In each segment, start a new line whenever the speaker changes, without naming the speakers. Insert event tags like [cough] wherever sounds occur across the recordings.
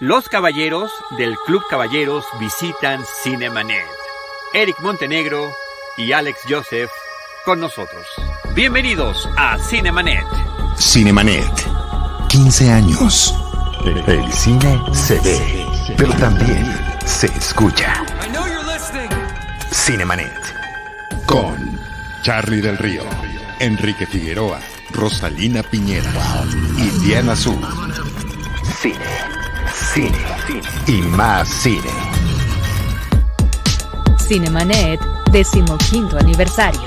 Los caballeros del Club Caballeros visitan Cinemanet. Eric Montenegro y Alex Joseph con nosotros. Bienvenidos a Cinemanet.
Cinemanet. 15 años. El cine se ve, pero también se escucha. Cinemanet. Con Charlie del Río, Enrique Figueroa, Rosalina Piñera y Diana Azul. Cine, cine, y más cine.
Cinemanet, decimoquinto aniversario.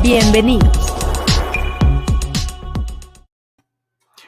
Bienvenidos.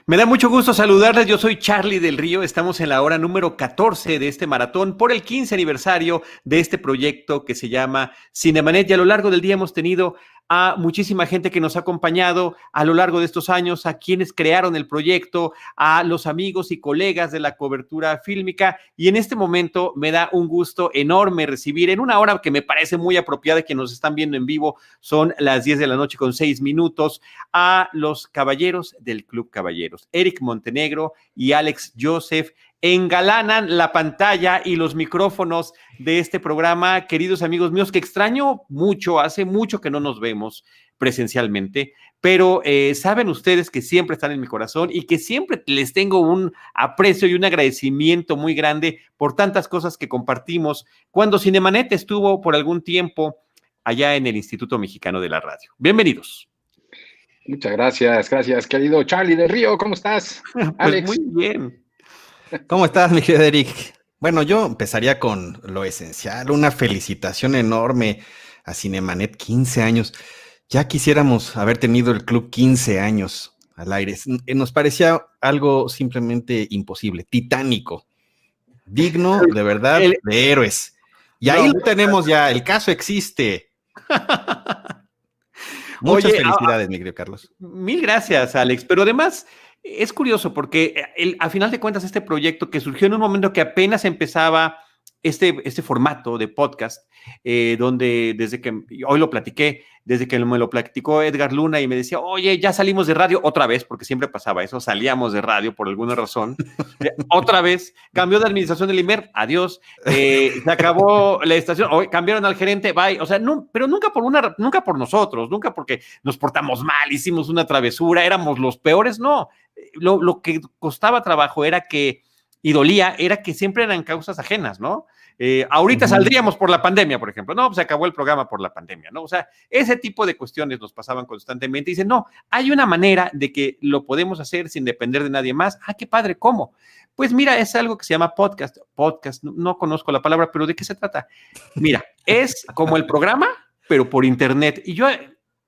Me da mucho gusto saludarles. Yo soy Charlie del Río. Estamos en la hora número 14 de este maratón por el 15 aniversario de este proyecto que se llama Cinemanet. Y a lo largo del día hemos tenido a muchísima gente que nos ha acompañado a lo largo de estos años, a quienes crearon el proyecto, a los amigos y colegas de la cobertura fílmica. Y en este momento me da un gusto enorme recibir en una hora que me parece muy apropiada, que nos están viendo en vivo, son las 10 de la noche con 6 minutos, a los caballeros del Club Caballeros, Eric Montenegro y Alex Joseph engalanan la pantalla y los micrófonos de este programa, queridos amigos míos, que extraño mucho, hace mucho que no nos vemos presencialmente, pero eh, saben ustedes que siempre están en mi corazón y que siempre les tengo un aprecio y un agradecimiento muy grande por tantas cosas que compartimos cuando Cinemanet estuvo por algún tiempo allá en el Instituto Mexicano de la Radio. Bienvenidos.
Muchas gracias, gracias, querido Charlie del Río, ¿cómo estás? [laughs]
Pues Alex. muy bien.
¿Cómo estás, mi querido Eric? Bueno, yo empezaría con lo esencial, una felicitación enorme a Cinemanet, 15 años. Ya quisiéramos haber tenido el club 15 años al aire. Nos parecía algo simplemente imposible, titánico, digno [laughs] de verdad de héroes. Y ahí lo tenemos ya, el caso existe. [laughs] Muchas felicidades, mi querido Carlos.
Mil gracias, Alex. Pero además, es curioso porque eh, el, a final de cuentas este proyecto que surgió en un momento que apenas empezaba este, este formato de podcast, eh, donde desde que, hoy lo platiqué, desde que me lo platicó Edgar Luna y me decía, oye, ya salimos de radio otra vez, porque siempre pasaba eso, salíamos de radio por alguna razón, [laughs] otra vez, cambió de administración del IMER, adiós, eh, [laughs] se acabó la estación, hoy cambiaron al gerente, bye, o sea, no, pero nunca por una, nunca por nosotros, nunca porque nos portamos mal, hicimos una travesura, éramos los peores, no, lo, lo que costaba trabajo era que, y dolía, era que siempre eran causas ajenas, ¿no? Eh, ahorita saldríamos por la pandemia, por ejemplo. No, pues se acabó el programa por la pandemia, ¿no? O sea, ese tipo de cuestiones nos pasaban constantemente. Dicen, no, hay una manera de que lo podemos hacer sin depender de nadie más. Ah, qué padre, ¿cómo? Pues mira, es algo que se llama podcast. Podcast, no, conozco la palabra, pero ¿de qué se trata? Mira, es como el programa, pero por internet. Y yo,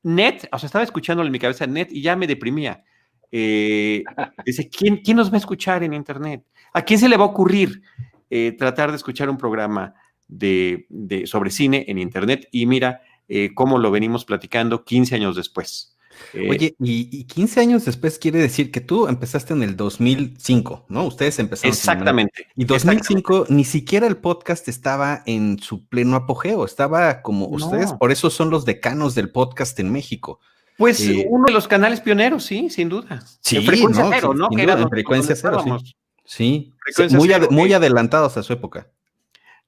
net, o sea, estaba escuchándolo en mi cabeza net y ya me deprimía. Eh, dice, ¿quién, ¿quién nos va a escuchar en internet? ¿A quién se le va a ocurrir? Eh, tratar de escuchar un programa de, sobre cine en Internet y mira eh, cómo lo venimos platicando 15 años después.
Oye, y, 15 años después quiere decir que tú empezaste en el 2005, ¿no? Ustedes empezaron.
Exactamente.
Y 2005 ni siquiera el podcast estaba en su pleno apogeo, estaba como ustedes, por eso son los decanos del podcast en México.
Pues uno de los canales pioneros, sí, sin duda.
Sí, frecuencia cero, ¿no? que era frecuencia cero, sí. Sí, muy, muy adelantados a su época.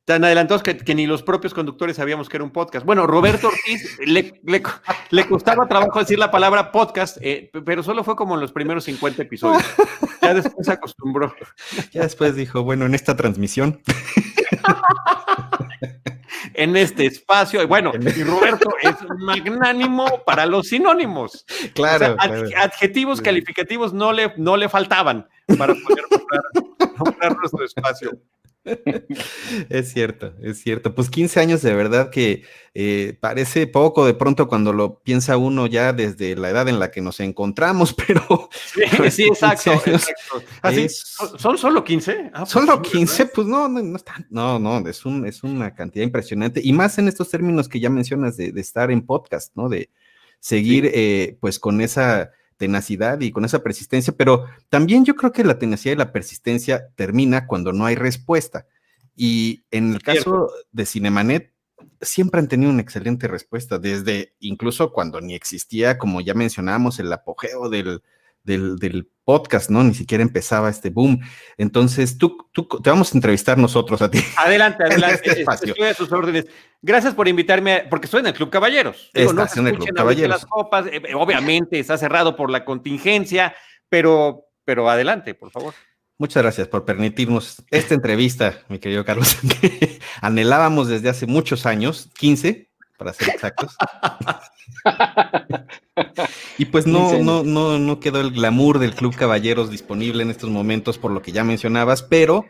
Tan adelantados que, ni los propios conductores sabíamos que era un podcast. Bueno, Roberto Ortiz [laughs] le, costaba trabajo decir la palabra podcast, eh, pero solo fue como en los primeros 50 episodios. Ya después se acostumbró. [laughs]
Ya después dijo, bueno, en esta transmisión.
En este espacio. Bueno, y Roberto es magnánimo para los sinónimos.
Claro.
Adjetivos calificativos no le, no le faltaban para poder comprar nuestro espacio. [laughs]
Es cierto, es cierto. Pues 15 años de verdad que eh, parece poco de pronto cuando lo piensa uno ya desde la edad en la que nos encontramos, [laughs] pero...
Sí, pues exacto. Así, ¿Son solo 15?
Ah, pues solo 15, pues no, no, no, no, no es, un, es una cantidad impresionante. Y más en estos términos que ya mencionas de, estar en podcast, ¿no? De seguir eh, pues con esa tenacidad y con esa persistencia, pero también yo creo que la tenacidad y la persistencia termina cuando no hay respuesta. Y en el caso de Cinemanet, siempre han tenido una excelente respuesta, desde incluso cuando ni existía, como ya mencionamos, el apogeo del, del, podcast, ¿no? Ni siquiera empezaba este boom. Entonces, tú, tú te vamos a entrevistar nosotros a ti.
Adelante, [laughs] adelante. Este estoy a sus órdenes. Gracias por invitarme, porque estoy en el Club Caballeros.
Digo, Estás en el Club Caballeros.
Las copas, eh, eh, obviamente está cerrado por la contingencia, pero, pero adelante, por favor.
Muchas gracias por permitirnos esta entrevista, mi querido Carlos, [laughs] que anhelábamos desde hace muchos años, 15, para ser exactos. [laughs] y pues no, no, no, no quedó el glamour del Club Caballeros disponible en estos momentos, por lo que ya mencionabas, pero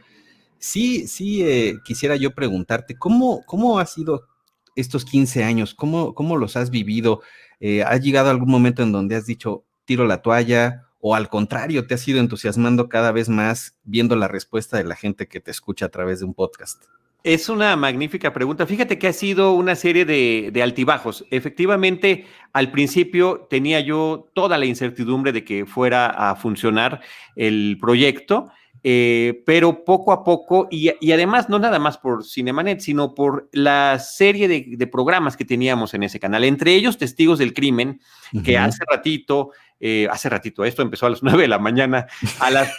sí, sí eh, quisiera yo preguntarte, ¿cómo, ¿cómo ha sido estos 15 años? ¿Cómo, cómo los has vivido? Eh, ¿Has llegado a algún momento en donde has dicho, tiro la toalla? ¿O al contrario, te has ido entusiasmando cada vez más viendo la respuesta de la gente que te escucha a través de un podcast?
Es una magnífica pregunta. Fíjate que ha sido una serie de, altibajos. Efectivamente, al principio tenía yo toda la incertidumbre de que fuera a funcionar el proyecto, eh, pero poco a poco, y, además no nada más por Cinemanet, sino por la serie de, programas que teníamos en ese canal, entre ellos Testigos del Crimen, que hace ratito, eh, hace ratito, esto empezó a las [laughs] nueve de la mañana, a las...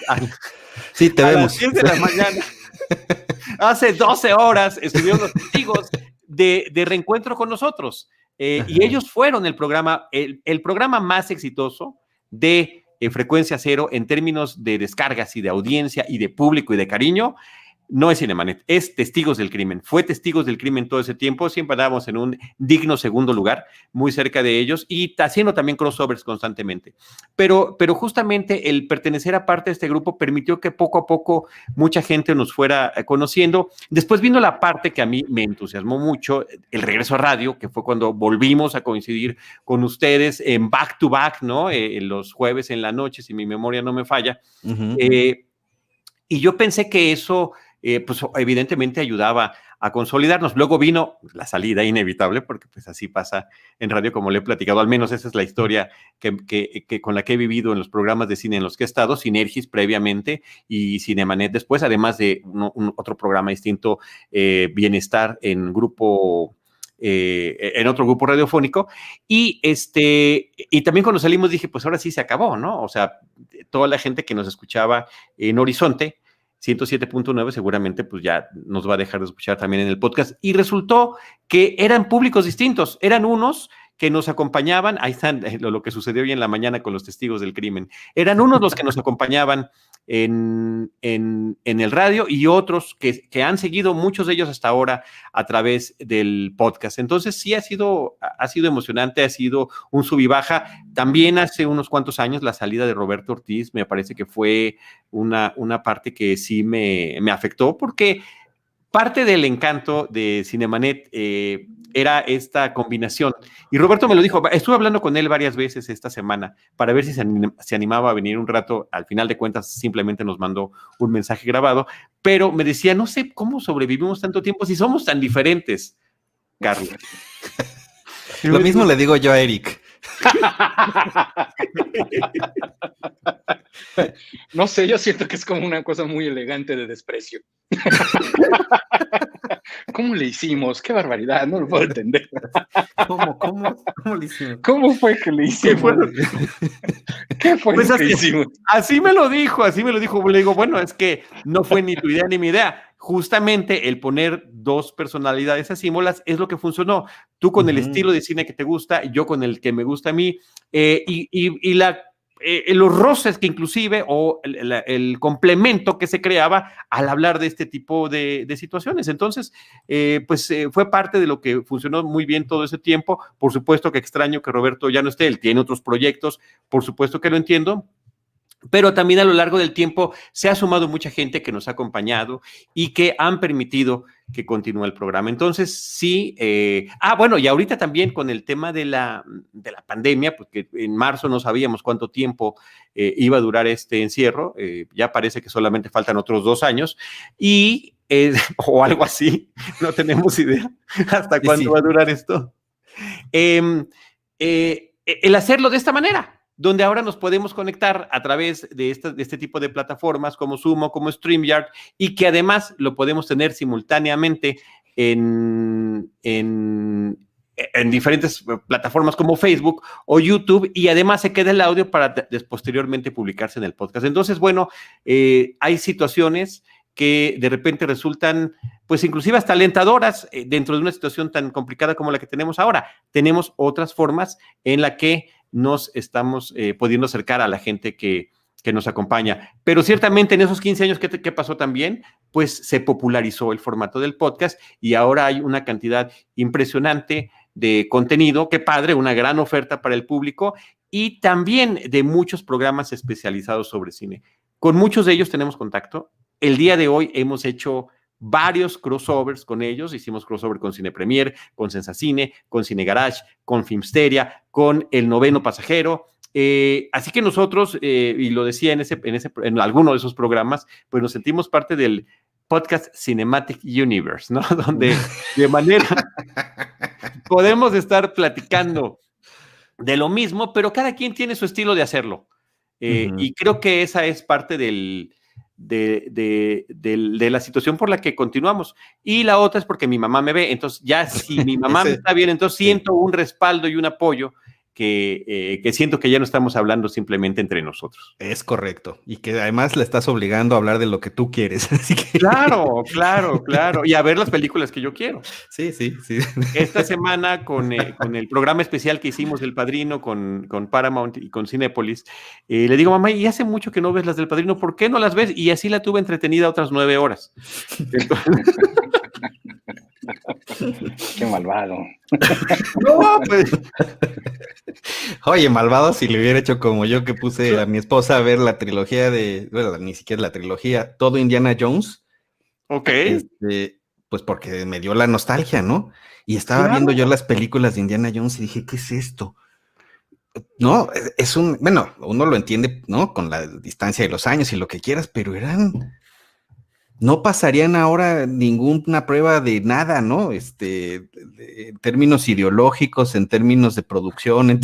[laughs]
sí, te vemos.
las de la mañana. [laughs] Hace 12 horas estuvieron los testigos de, reencuentro con nosotros. Eh, y ellos fueron el programa, el, programa más exitoso de eh, frecuencia cero en términos de descargas y de audiencia y de público y de cariño no es Cinemanet, es Testigos del Crimen. Fue Testigos del Crimen todo ese tiempo, siempre andábamos en un digno segundo lugar, muy cerca de ellos y haciendo también crossovers constantemente. Pero, pero justamente el pertenecer a parte de este grupo permitió que poco a poco mucha gente nos fuera eh, conociendo. Después vino la parte que a mí me entusiasmó mucho, el regreso a radio, que fue cuando volvimos a coincidir con ustedes en back to back, ¿no? Eh, los jueves en la noche, si mi memoria no me falla. Eh, y yo pensé que eso eh, pues evidentemente ayudaba a consolidarnos. Luego vino la salida inevitable, porque pues así pasa en radio, como le he platicado, al menos esa es la historia que, con la que he vivido en los programas de cine en los que he estado, Sinergis previamente y Cinemanet después, además de otro programa distinto, eh, Bienestar en grupo eh, en otro grupo radiofónico. Y, este, y también cuando salimos dije, pues ahora sí se acabó, ¿no? O sea, toda la gente que nos escuchaba en Horizonte, 107.9 seguramente pues ya nos va a dejar de escuchar también en el podcast. Y resultó que eran públicos distintos, eran unos que nos acompañaban, ahí están eh, lo, que sucedió hoy en la mañana con los testigos del crimen, eran unos los que nos acompañaban en, en, el radio y otros que, que, han seguido, muchos de ellos hasta ahora, a través del podcast. Entonces sí ha sido, ha sido emocionante, ha sido un sub y baja. También hace unos cuantos años la salida de Roberto Ortiz me parece que fue una, una parte que sí me, me afectó porque parte del encanto de Cinemanet eh, era esta combinación. Y Roberto me lo dijo, estuve hablando con él varias veces esta semana para ver si se, animaba a venir un rato. Al final de cuentas, simplemente nos mandó un mensaje grabado, pero me decía, no sé cómo sobrevivimos tanto tiempo si somos tan diferentes, Carlos. [laughs]
lo mismo le digo yo a Eric. [laughs]
No sé, yo siento que es como una cosa muy elegante de desprecio. [laughs] ¿Cómo le hicimos? ¡Qué barbaridad! No lo puedo entender.
¿Cómo, cómo, cómo le hicimos?
¿Cómo fue que le hicimos? ¿Qué fue pues que hicimos?
Así me lo dijo, así me lo dijo. Le digo, bueno, es que no fue ni tu idea ni mi idea justamente el poner dos personalidades asímolas es lo que funcionó. Tú con el estilo de cine que te gusta, yo con el que me gusta a mí, eh, y, la, eh, los roces que inclusive, o el, complemento que se creaba al hablar de este tipo de, situaciones. Entonces, eh, pues fue parte de lo que funcionó muy bien todo ese tiempo. Por supuesto que extraño que Roberto ya no esté, él tiene otros proyectos, por supuesto que lo entiendo, pero también a lo largo del tiempo se ha sumado mucha gente que nos ha acompañado y que han permitido que continúe el programa. Entonces, sí, eh, ah, bueno, y ahorita también con el tema de la, de la pandemia, porque en marzo no sabíamos cuánto tiempo eh, iba a durar este encierro, eh, ya parece que solamente faltan otros dos años, y, [laughs] o algo así, no tenemos idea hasta cuándo va a durar esto. Em, el hacerlo de esta manera, donde ahora nos podemos conectar a través de, este tipo de plataformas como Sumo, como StreamYard, y que además lo podemos tener simultáneamente en, en, en diferentes plataformas como Facebook o YouTube y además se queda el audio para posteriormente publicarse en el podcast. Entonces, bueno, eh, hay situaciones que de repente resultan, pues inclusive hasta alentadoras eh, dentro de una situación tan complicada como la que tenemos ahora. Tenemos otras formas en la que nos estamos eh, pudiendo acercar a la gente que, que nos acompaña. Pero ciertamente en esos 15 años, ¿qué, ¿qué, pasó también? Pues se popularizó el formato del podcast y ahora hay una cantidad impresionante de contenido, qué padre, una gran oferta para el público y también de muchos programas especializados sobre cine. Con muchos de ellos tenemos contacto. El día de hoy hemos hecho varios crossovers con ellos. Hicimos crossover con Cine Premier, con Sensacine, con Cine Garage, con Filmsteria, con El Noveno Pasajero. Eh, así que nosotros, eh, y lo decía en, ese, en, ese, en alguno de esos programas, pues nos sentimos parte del podcast Cinematic Universe, ¿no? [laughs] Donde de manera [laughs] podemos estar platicando de lo mismo, pero cada quien tiene su estilo de hacerlo. Eh, y creo que esa es parte del, de, de, de, la situación por la que continuamos. Y la otra es porque mi mamá me ve. Entonces, ya si mi [laughs] mamá me está bien, entonces siento un respaldo y un apoyo eh, que, siento que ya no estamos hablando simplemente entre nosotros.
Es correcto. Y que además le estás obligando a hablar de lo que tú quieres. [laughs]
Claro, claro, claro. Y a ver las películas que yo quiero. [laughs]
Sí, sí, sí.
Esta [laughs] semana con, eh, con el programa especial que hicimos del Padrino con, con Paramount y con Cinépolis, eh, le digo, mamá, y hace mucho que no ves las del Padrino, ¿por qué no las ves? Y así la tuve entretenida otras nueve horas. Entonces... [laughs]
Qué malvado. [laughs]
No, pues. Oye, malvado si le hubiera hecho como yo que puse a mi esposa a ver la trilogía de, bueno, ni siquiera la trilogía, todo Indiana Jones.
Ok.
Este, pues porque me dio la nostalgia, ¿no? Y estaba viendo yo las películas de Indiana Jones y dije, ¿qué es esto? No, es un, bueno, uno lo entiende, ¿no? Con la distancia de los años y lo que quieras, pero eran no pasarían ahora ninguna prueba de nada, ¿no? Este, en términos ideológicos, en términos de producción,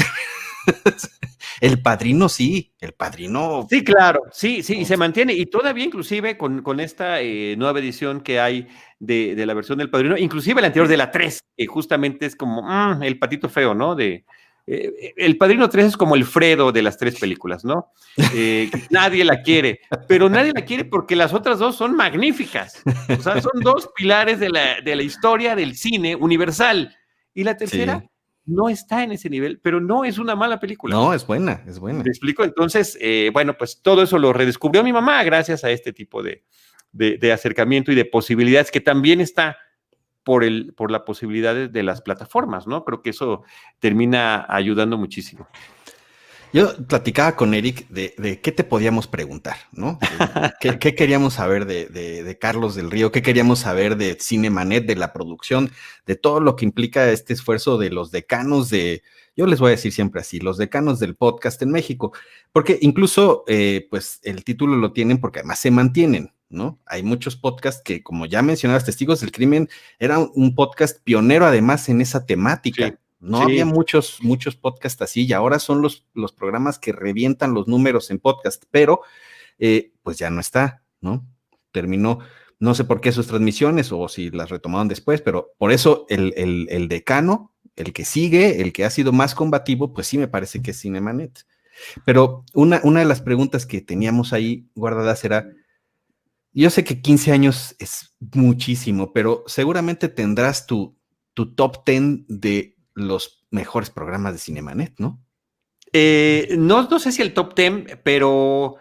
[laughs] el padrino sí, el padrino.
Sí, claro, sí, sí, y se mantiene, y todavía inclusive con, con esta eh, nueva edición que hay de, de, la versión del padrino, inclusive la anterior de la 3, que justamente es como mm, el patito feo, ¿no? De, eh, el Padrino 3 es como el Fredo de las tres películas, ¿no? Eh, [laughs] nadie la quiere, pero nadie la quiere porque las otras dos son magníficas. O sea, son dos pilares de la, historia del cine universal. Y la tercera no está en ese nivel, pero no es una mala película.
No, es buena, es buena.
¿Me explico? Entonces, eh, bueno, pues todo eso lo redescubrió mi mamá gracias a este tipo de, de acercamiento y de posibilidades que también está por, el, por la posibilidad de, las plataformas, ¿no? Creo que eso termina ayudando muchísimo.
Yo platicaba con Eric de, qué te podíamos preguntar, ¿no? ¿Qué, queríamos saber de, Carlos del Río? ¿Qué queríamos saber de Cinemanet, de la producción, de todo lo que implica este esfuerzo de los decanos de, yo les voy a decir siempre así, los decanos del podcast en México? Porque incluso, eh, pues, el título lo tienen porque además se mantienen, ¿no? Hay muchos podcasts que, como ya mencionabas, Testigos del Crimen era un podcast pionero además en esa temática. no había muchos, muchos podcasts así y ahora son los, los programas que revientan los números en podcast, pero eh, pues ya no está, ¿no? Terminó, no sé por qué sus transmisiones o si las retomaron después, pero por eso el, el decano, el que sigue, el que ha sido más combativo, pues sí me parece que es Cinemanet. Pero una, una de las preguntas que teníamos ahí guardadas era, yo sé que 15 años es muchísimo, pero seguramente tendrás tu, tu top 10 de los mejores programas de Cinemanet, ¿no?
Eh, no, no sé si el top 10, pero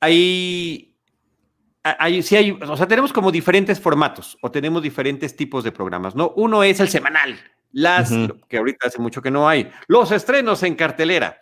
hay, hay, sí hay, o sea, tenemos como diferentes formatos o tenemos diferentes tipos de programas, ¿no? Uno es el semanal, las, que ahorita hace mucho que no hay, los estrenos en cartelera.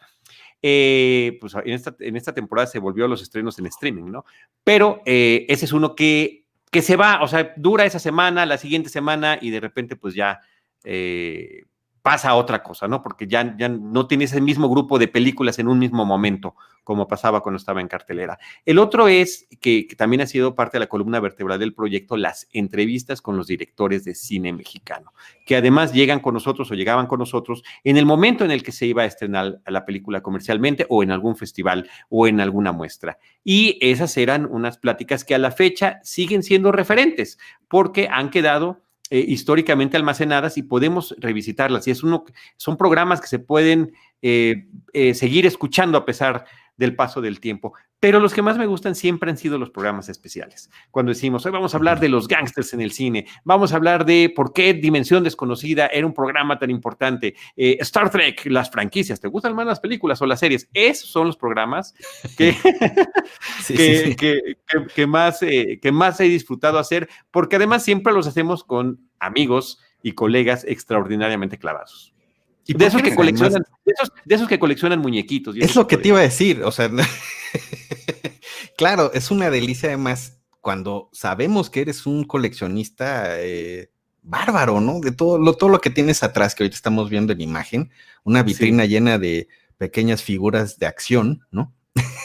Eh, pues en esta, en esta temporada se volvió a los estrenos en streaming, ¿no? Pero eh, ese es uno que, que se va, o sea, dura esa semana, la siguiente semana y de repente pues ya eh, pasa otra cosa, ¿no? Porque ya, ya no tiene ese mismo grupo de películas en un mismo momento, como pasaba cuando estaba en cartelera. El otro es que, también ha sido parte de la columna vertebral del proyecto, las entrevistas con los directores de cine mexicano, que además llegan con nosotros o llegaban con nosotros en el momento en el que se iba a estrenar la película comercialmente o en algún festival o en alguna muestra. Y esas eran unas pláticas que a la fecha siguen siendo referentes, porque han quedado eh, históricamente almacenadas y podemos revisitarlas. Y es uno, son programas que se pueden eh, eh, seguir escuchando a pesar del paso del tiempo. Pero los que más me gustan siempre han sido los programas especiales. Cuando decimos, hoy vamos a hablar de los gángsters en el cine, vamos a hablar de por qué Dimensión Desconocida era un programa tan importante, eh, Star Trek, las franquicias, ¿te gustan más las películas o las series? Esos son los programas que, [laughs] [laughs] que, más, eh, que más he disfrutado hacer, porque además siempre los hacemos con amigos y colegas extraordinariamente clavados.
¿Y de esos que coleccionan, de esos, que coleccionan muñequitos. es lo que te iba a decir, o sea, [laughs] claro, es una delicia además cuando sabemos que eres un coleccionista eh, bárbaro, ¿no? De todo lo, todo lo que tienes atrás, que ahorita estamos viendo en imagen, una vitrina llena de pequeñas figuras de acción, ¿no?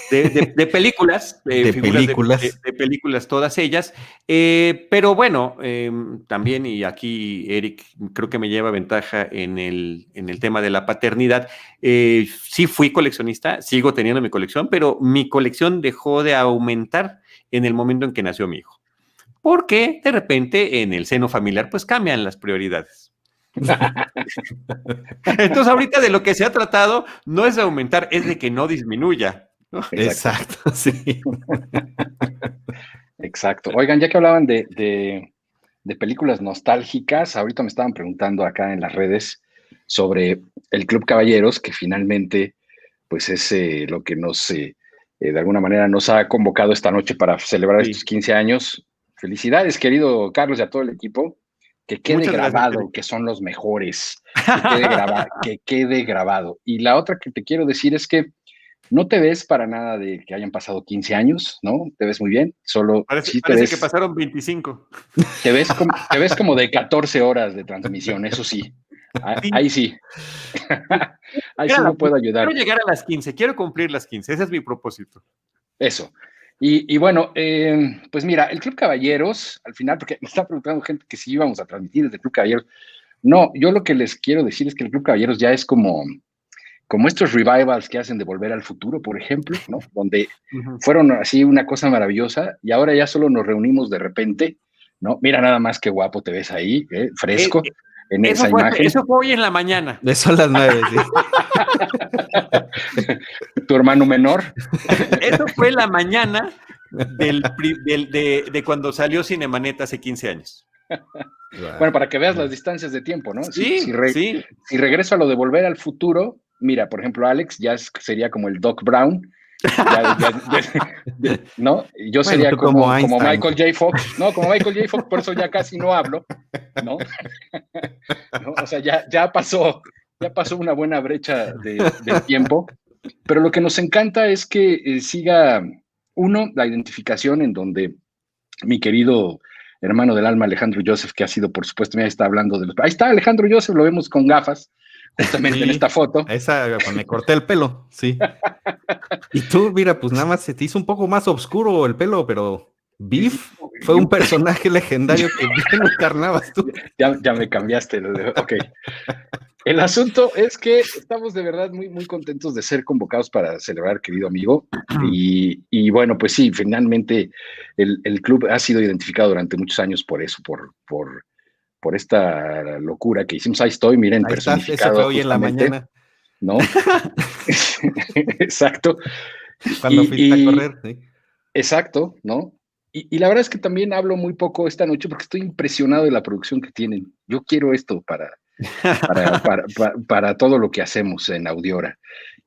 [laughs]
De, películas,
de películas.
De, películas, todas ellas. Eh, pero bueno, em, también, y aquí Eric creo que me lleva ventaja en el, en el tema de la paternidad. Eh, sí fui coleccionista, sigo teniendo mi colección, pero mi colección dejó de aumentar en el momento en que nació mi hijo. Porque de repente en el seno familiar pues cambian las prioridades. [laughs] Entonces ahorita de lo que se ha tratado no es de aumentar, es de que no disminuya. [laughs]
Exacto, [laughs] sí.
Exacto. Oigan, ya que hablaban de, películas nostálgicas, ahorita me estaban preguntando acá en las redes sobre el Club Caballeros, que finalmente, pues es eh, lo que nos, eh, eh, de alguna manera, nos ha convocado esta noche para celebrar estos 15 años. Felicidades, querido Carlos, y a todo el equipo. Que quede grabado, que son los mejores. que quede grabado. Y la otra que te quiero decir es que no te ves para nada de que hayan pasado 15 años, ¿no? Te ves muy bien, solo...
Parece, que pasaron 25.
Te ves, como, te ves como de 14 horas de transmisión, eso sí. Ahí, sí. Ahí sí [laughs] no puedo ayudar.
Quiero llegar a las 15, quiero cumplir las 15, ese es mi propósito.
Eso. Y, bueno, eh, pues mira, el Club Caballeros, al final, porque me está preguntando gente que si íbamos a transmitir desde el Club Caballeros. No, yo lo que les quiero decir es que el Club Caballeros ya es como, como estos revivals que hacen de Volver al Futuro, por ejemplo, ¿no? Donde fueron así una cosa maravillosa y ahora ya solo nos reunimos de repente, ¿no? Mira nada más qué guapo te ves ahí, ¿eh? fresco. Eh, en esa imagen.
Eso fue hoy en la mañana. [laughs]
De son las nueve, [laughs]
tu hermano menor. [laughs]
Eso fue la mañana del, de, cuando salió Cinemanet hace 15 años.
Bueno, para que veas las distancias de tiempo, ¿no?
Sí,
si,
sí.
si regreso a lo de volver al futuro, mira, por ejemplo, Alex ya sería como el Doc Brown. ¿No? Yo sería como, como, Michael J. Fox. No, como Michael J. Fox, por eso ya casi no hablo. ¿No? O sea, ya, ya pasó, ya pasó una buena brecha de, tiempo. Pero lo que nos encanta es que eh, siga, uno, la identificación en donde mi querido hermano del alma, Alejandro Joseph, que ha sido, por supuesto, ya está hablando de los... Ahí está Alejandro Joseph, lo vemos con gafas, justamente en esta foto.
Esa, me corté el pelo, sí. Y tú, mira, pues nada más se te hizo un poco más oscuro el pelo, pero Beef fue un personaje legendario que [laughs] bien encarnabas tú.
Ya, ya me cambiaste. Ok. El asunto es que estamos de verdad muy, muy contentos de ser convocados para celebrar, querido amigo. Y, y bueno, pues sí, finalmente el, el, club ha sido identificado durante muchos años por eso, por, por por esta locura que hicimos. Ahí estoy, miren,
Ahí personificado. Está, hoy en la mañana.
¿No? [laughs] [laughs] exacto.
Cuando fuiste a correr, sí.
Exacto, ¿no? Y, la verdad es que también hablo muy poco esta noche porque estoy impresionado de la producción que tienen. Yo quiero esto para, para, [laughs] para, todo lo que hacemos en Audiora.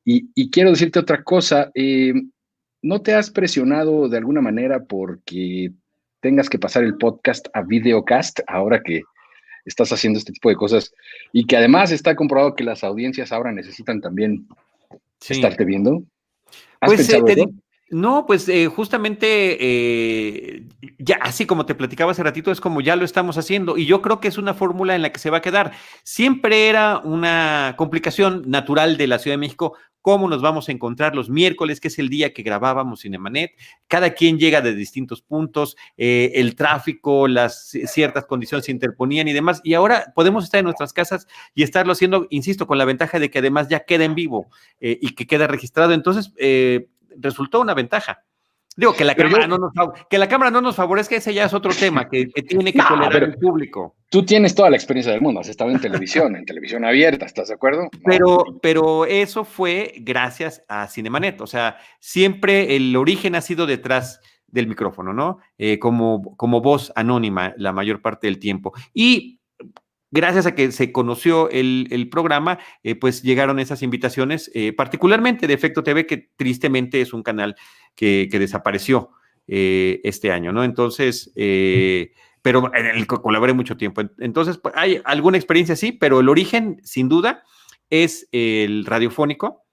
Y, quiero decirte otra cosa. Eh, ¿No te has presionado de alguna manera porque tengas que pasar el podcast a videocast ahora que estás haciendo este tipo de cosas y que además está comprobado que las audiencias ahora necesitan también estarte viendo.
¿Has pues, eh, pensado no, pues eh, justamente, eh, ya así como te platicaba hace ratito, es como ya lo estamos haciendo y yo creo que es una fórmula en la que se va a quedar. Siempre era una complicación natural de la Ciudad de México cómo nos vamos a encontrar los miércoles, que es el día que grabábamos Cinemanet. Cada quien llega de distintos puntos, eh, el tráfico, las ciertas condiciones se interponían y demás. Y ahora podemos estar en nuestras casas y estarlo haciendo, insisto, con la ventaja de que además ya queda en vivo y que queda registrado. Entonces, resultó una ventaja. Digo, que la, cámara no nos, que la cámara no nos favorezca, ese ya es otro tema que, tiene que tolerar el público.
Tú tienes toda la experiencia del mundo, has estado en televisión, en televisión abierta, ¿estás de acuerdo?
Pero, pero eso fue gracias a Cinemanet, o sea, siempre el origen ha sido detrás del micrófono, ¿no? Eh, como, como voz anónima la mayor parte del tiempo. Y gracias a que se conoció el, programa, eh, pues llegaron esas invitaciones, eh, particularmente de Efecto TV, que tristemente es un canal que, desapareció este año, ¿no? Entonces, pero el que colaboré mucho tiempo. Entonces, pues, hay alguna experiencia, sí, pero el origen, sin duda, es el radiofónico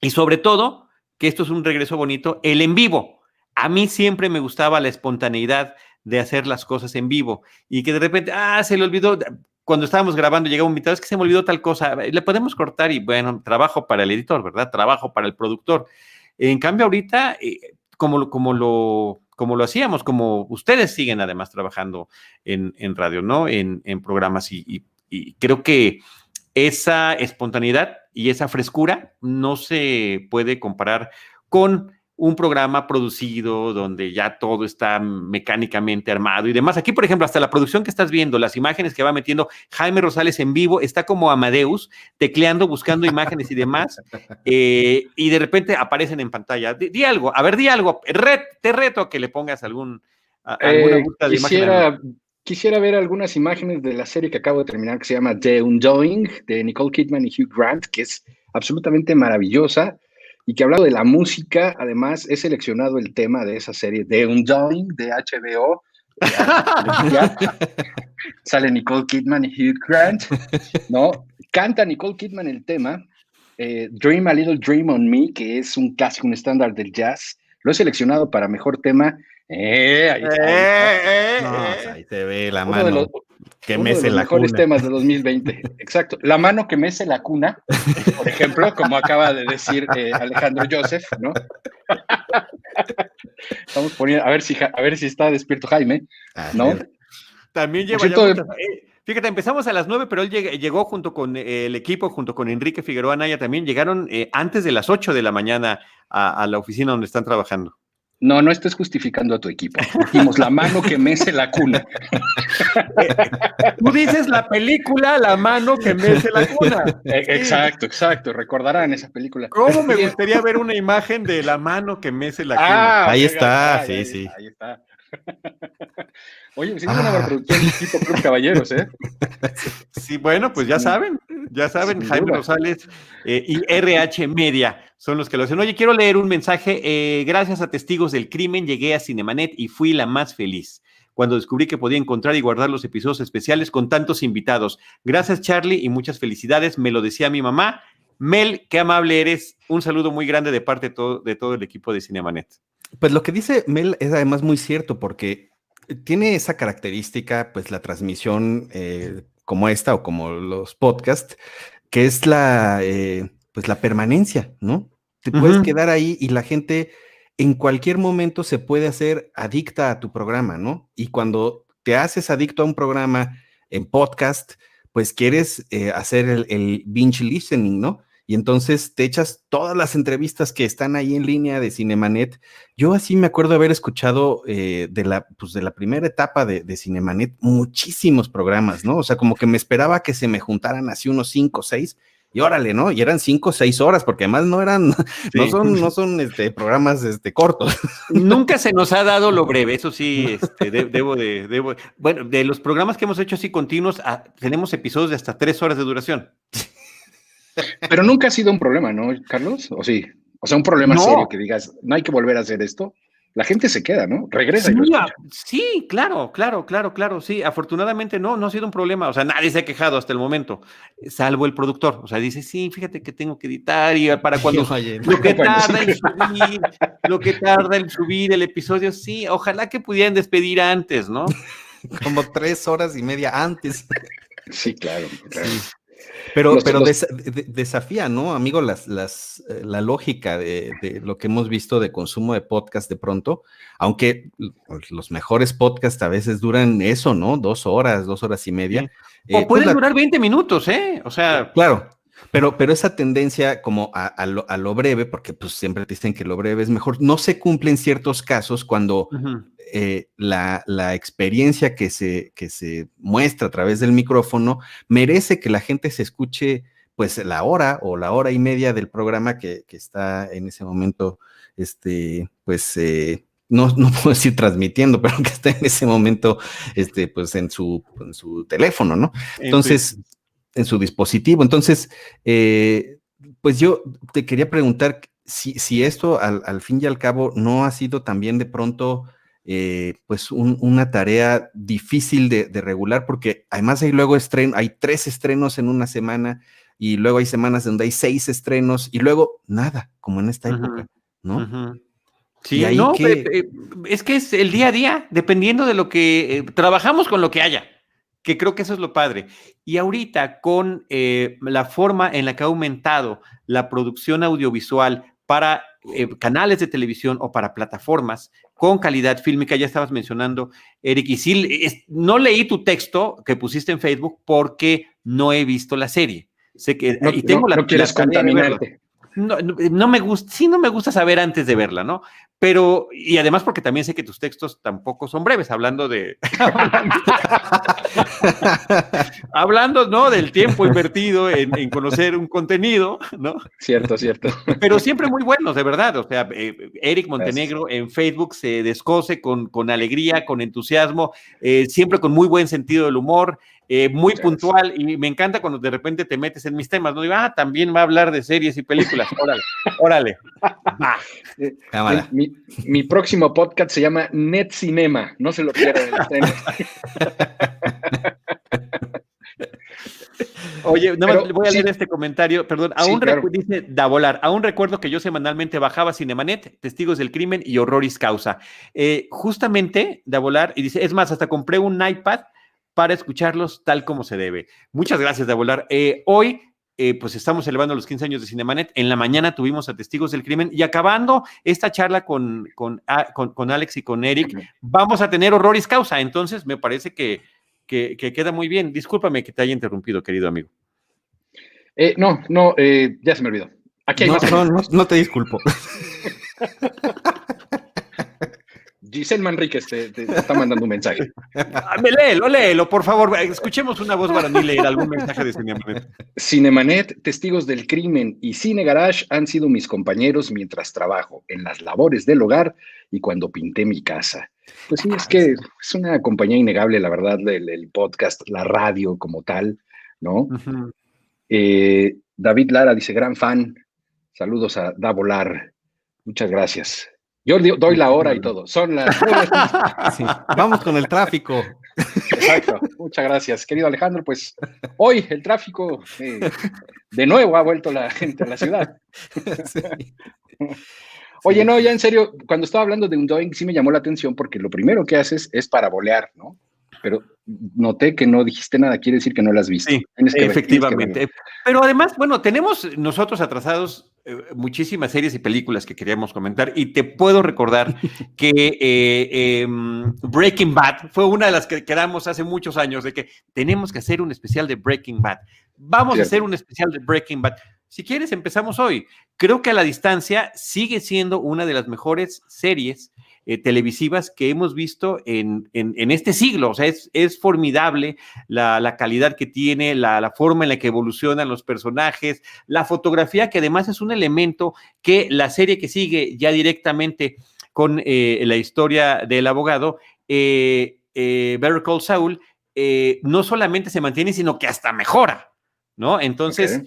y sobre todo, que esto es un regreso bonito, el en vivo a mí siempre me gustaba la espontaneidad de hacer las cosas en vivo y que de repente, ah, se le olvidó, cuando estábamos grabando llegaba un invitado, es que se me olvidó tal cosa, le podemos cortar y bueno, trabajo para el editor, ¿verdad? Trabajo para el productor. En cambio, ahorita, eh, como, como, lo, como lo hacíamos, como ustedes siguen además trabajando en, radio, ¿no? En, programas y, y creo que esa espontaneidad y esa frescura no se puede comparar con un programa producido donde ya todo está mecánicamente armado y demás. Aquí, por ejemplo, hasta la producción que estás viendo, las imágenes que va metiendo Jaime Rosales en vivo, está como Amadeus, tecleando, buscando imágenes y demás, [laughs] eh, y de repente aparecen en pantalla. Di, algo, a ver, di algo, te reto a que le pongas algún,
alguna eh, quisiera, Quisiera ver algunas imágenes de la serie que acabo de terminar, que se llama The Undoing, de Nicole Kidman y Hugh Grant, que es absolutamente maravillosa y que hablado de la música, además he seleccionado el tema de esa serie de Undoing de HBO. [laughs] Sale Nicole Kidman y Hugh Grant, ¿no? Canta Nicole Kidman el tema eh, Dream a Little Dream on Me, que es un clásico, un estándar del jazz. Lo he seleccionado para mejor tema. Eh, ahí,
eh, ahí, te ve la mano
que mece de los mejores temas de 2020. [laughs] Exacto. La mano que mece la cuna, por ejemplo, como acaba de decir eh, Alejandro Joseph, ¿no? [laughs] Estamos poniendo, a ver si, a ver si está despierto Jaime, ¿no?
También lleva eh, Fíjate, empezamos a las nueve, pero él llegó junto con el equipo, junto con Enrique Figueroa Naya también, llegaron eh, antes de las ocho de la mañana a la oficina donde están trabajando.
No, no estés justificando a tu equipo. Dijimos la mano que mece la cuna.
Tú dices la película La mano que mece la cuna.
E, exacto, exacto. Recordarán esa película.
¿Cómo me gustaría ver una imagen de la mano que mece la cuna?
Ah, ahí está, sí, sí. Ahí está.
Oye, sí, es una ah. producción tipo Club Caballeros, ¿eh? [laughs]
Sí, bueno, pues ya saben, ya saben, Jaime Rosales eh, y RH Media son los que lo hacen. Oye, quiero leer un mensaje. Eh, gracias a testigos del crimen llegué a Cinemanet y fui la más feliz cuando descubrí que podía encontrar y guardar los episodios especiales con tantos invitados. Gracias, Charlie, y muchas felicidades. Me lo decía mi mamá. Mel, qué amable eres. Un saludo muy grande de parte de todo, de todo el equipo de Cinemanet.
Pues lo que dice Mel es además muy cierto, porque tiene esa característica, pues la transmisión eh, como esta o como los podcasts, que es la, eh, pues la permanencia, ¿no? Te puedes quedar ahí y la gente en cualquier momento se puede hacer adicta a tu programa, ¿no? Y cuando te haces adicto a un programa en podcast, pues quieres eh, hacer el, el binge listening, ¿no? Y entonces te echas todas las entrevistas que están ahí en línea de Cinemanet. Yo así me acuerdo haber escuchado eh, de, la, pues de la primera etapa de, Cinemanet muchísimos programas, ¿no? O sea, como que me esperaba que se me juntaran así unos cinco o seis. Y órale, ¿no? Y eran cinco o seis horas, porque además no eran, [laughs] no son, no son este, programas este, cortos. [laughs]
Nunca se nos ha dado lo breve, eso sí, este, debo de, debo, bueno, de los programas que hemos hecho así continuos, ah, tenemos episodios de hasta tres horas de duración. [laughs]
Pero nunca ha sido un problema, ¿no, Carlos? ¿O sí? O sea, un problema serio que digas, no hay que volver a hacer esto. La gente se queda, ¿no? Regresa.
Sí, sí, claro, claro, claro, claro. Sí, afortunadamente no, no ha sido un problema. O sea, nadie se ha quejado hasta el momento, salvo el productor. O sea, dice, sí, fíjate que tengo que editar y para [laughs] cuando lo que tarda en subir, lo que tarda en subir el episodio, sí, ojalá que pudieran despedir antes, ¿no? [laughs]
Como tres horas y media antes.
Sí, claro, claro.
Pero, pero desafía, ¿no, amigo? Las, las, eh, la lógica de, lo que hemos visto de consumo de podcast de pronto, aunque los mejores podcasts a veces duran eso, ¿no? Dos horas, dos horas y media.
O eh, pues pueden durar 20 minutos, ¿eh? O sea.
Claro. Pero, pero esa tendencia como a, lo, breve, porque pues siempre te dicen que lo breve es mejor, no se cumple en ciertos casos cuando eh, la, experiencia que se, que se muestra a través del micrófono merece que la gente se escuche pues la hora o la hora y media del programa que, está en ese momento, este, pues eh, no, no [laughs] puedo decir transmitiendo, pero que está en ese momento, este, pues en su, en su teléfono, ¿no? Entonces, en su dispositivo. Entonces, eh, pues yo te quería preguntar si, si esto al, fin y al cabo no ha sido también de pronto, eh, pues una tarea difícil de, regular, porque además hay luego estreno, hay tres estrenos en una semana y luego hay semanas donde hay seis estrenos y luego nada, como en esta época, ¿no?
Sí, no, eh, es que es el día a día, dependiendo de lo que trabajamos con lo que haya que creo que eso es lo padre. Y ahorita con eh, la forma en la que ha aumentado la producción audiovisual para eh, canales de televisión o para plataformas con calidad fílmica, ya estabas mencionando, Eric, y sí, no leí tu texto que pusiste en Facebook porque no he visto la serie. Sé que
no, y tengo la, quieres contaminarte.
No, no, me gusta, sí no me gusta saber antes de verla, ¿no? Pero, y además porque también sé que tus textos tampoco son breves, hablando de... [laughs] hablando, ¿no? Del tiempo invertido en, conocer un contenido, ¿no?
Cierto, cierto.
Pero siempre muy buenos, de verdad. O sea, eh, Eric Montenegro en Facebook se descoce con, con alegría, con entusiasmo, eh, siempre con muy buen sentido del humor. Eh, muy puntual y me encanta cuando de repente te metes en mis temas, ¿no? Digo, ah, también va a hablar de series y películas, órale, órale, va.
Mi, próximo podcast se llama Net Cinema, no se lo pierdan. [laughs]
Oye, no, voy a leer este comentario, perdón, aún dice Davolar, aún recuerdo que yo semanalmente bajaba Cinemanet, Testigos del Crimen y Horroris Causa. Eh, justamente, Davolar, y dice, es más, hasta compré un iPad para escucharlos tal como se debe. Muchas gracias, Davolar. Eh, hoy eh, pues estamos celebrando los 15 años de Cinemanet. En la mañana tuvimos a Testigos del Crimen y acabando esta charla con, con, ah, Alex y con Eric, vamos a tener Horroris Causa. Entonces, me parece que, que, queda muy bien. Discúlpame que te haya interrumpido, querido amigo.
Eh, no, no, eh, ya se me olvidó.
Aquí hay no, no, no, no te disculpo. [laughs]
Giselle Manríquez te, está mandando un mensaje.
Ah, léelo, léelo, por favor. Escuchemos una voz para leer algún mensaje de Cinemanet.
Cinemanet, Testigos del Crimen y Cine Garage han sido mis compañeros mientras trabajo en las labores del hogar y cuando pinté mi casa. Pues sí, es que es una compañía innegable, la verdad, el, podcast, la radio como tal, ¿no? Eh, David Lara dice, gran fan. Saludos a Davolar. Muchas gracias. Yo doy la hora y todo. Son las. [laughs]
Vamos con el tráfico.
Exacto. Muchas gracias, querido Alejandro. Pues hoy el tráfico eh, de nuevo ha vuelto la gente a la ciudad. [laughs] Oye, no, ya en serio, cuando estaba hablando de un doing sí me llamó la atención porque lo primero que haces es para bolear, ¿no? Pero noté que no dijiste nada, quiere decir que no las viste.
Sí, efectivamente. Pero además, bueno, tenemos nosotros atrasados eh, muchísimas series y películas que queríamos comentar y te puedo recordar [laughs] que eh, em, Breaking Bad fue una de las que quedamos hace muchos años de que tenemos que hacer un especial de Breaking Bad. Vamos a hacer un especial de Breaking Bad. Si quieres, empezamos hoy. Creo que a la distancia sigue siendo una de las mejores series eh, televisivas que hemos visto en, este siglo. O sea, es, formidable la, calidad que tiene, la, forma en la que evolucionan los personajes, la fotografía, que además es un elemento que la serie que sigue ya directamente con eh, la historia del abogado, eh, Better Call Saul, no solamente se mantiene, sino que hasta mejora, ¿no? Entonces,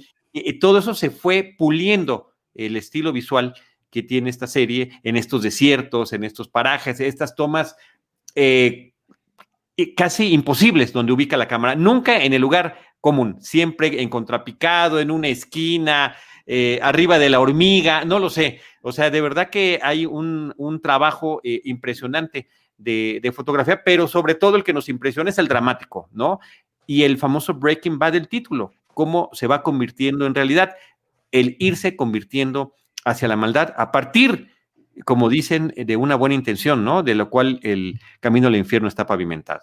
todo eso se fue puliendo el estilo visual que tiene esta serie en estos desiertos, en estos parajes, estas tomas eh, casi imposibles donde ubica la cámara, nunca en el lugar común, siempre en contrapicado, en una esquina, eh, arriba de la hormiga, no lo sé. O sea, de verdad que hay un, trabajo eh, impresionante de, de, fotografía, pero sobre todo el que nos impresiona es el dramático, ¿no? Y el famoso Breaking Bad del título, cómo se va convirtiendo en realidad, el irse convirtiendo hacia la maldad a partir, como dicen, de una buena intención, ¿no? De lo cual el camino al infierno está pavimentado.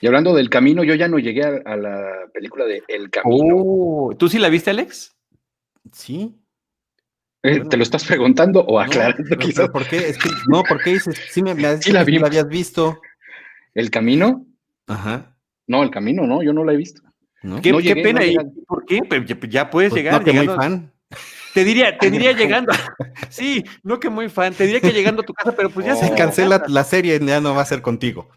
Y hablando del camino, yo ya no llegué a, a la película de El Camino.
Oh, ¿Tú sí la viste, Alex?
Sí.
Eh, ¿Te lo estás preguntando o aclarando?
No,
quizás?
¿Por qué? Es que, no, ¿por qué dices? Sí, me, me has
Sí la vimos.
habías visto.
¿El Camino?
Ajá.
No, El Camino, no, yo no la he visto.
¿no?
Qué,
No
qué
llegué,
pena.
no
¿y. ¿Por qué? Ya, puedes
Pues
llegar.
no, que muy fan.
Te diría, te diría llegando. [laughs] sí, no que muy fan. Te diría que llegando a tu casa, pero pues ya
Oh.
se
cancela la serie, ya no va a ser contigo.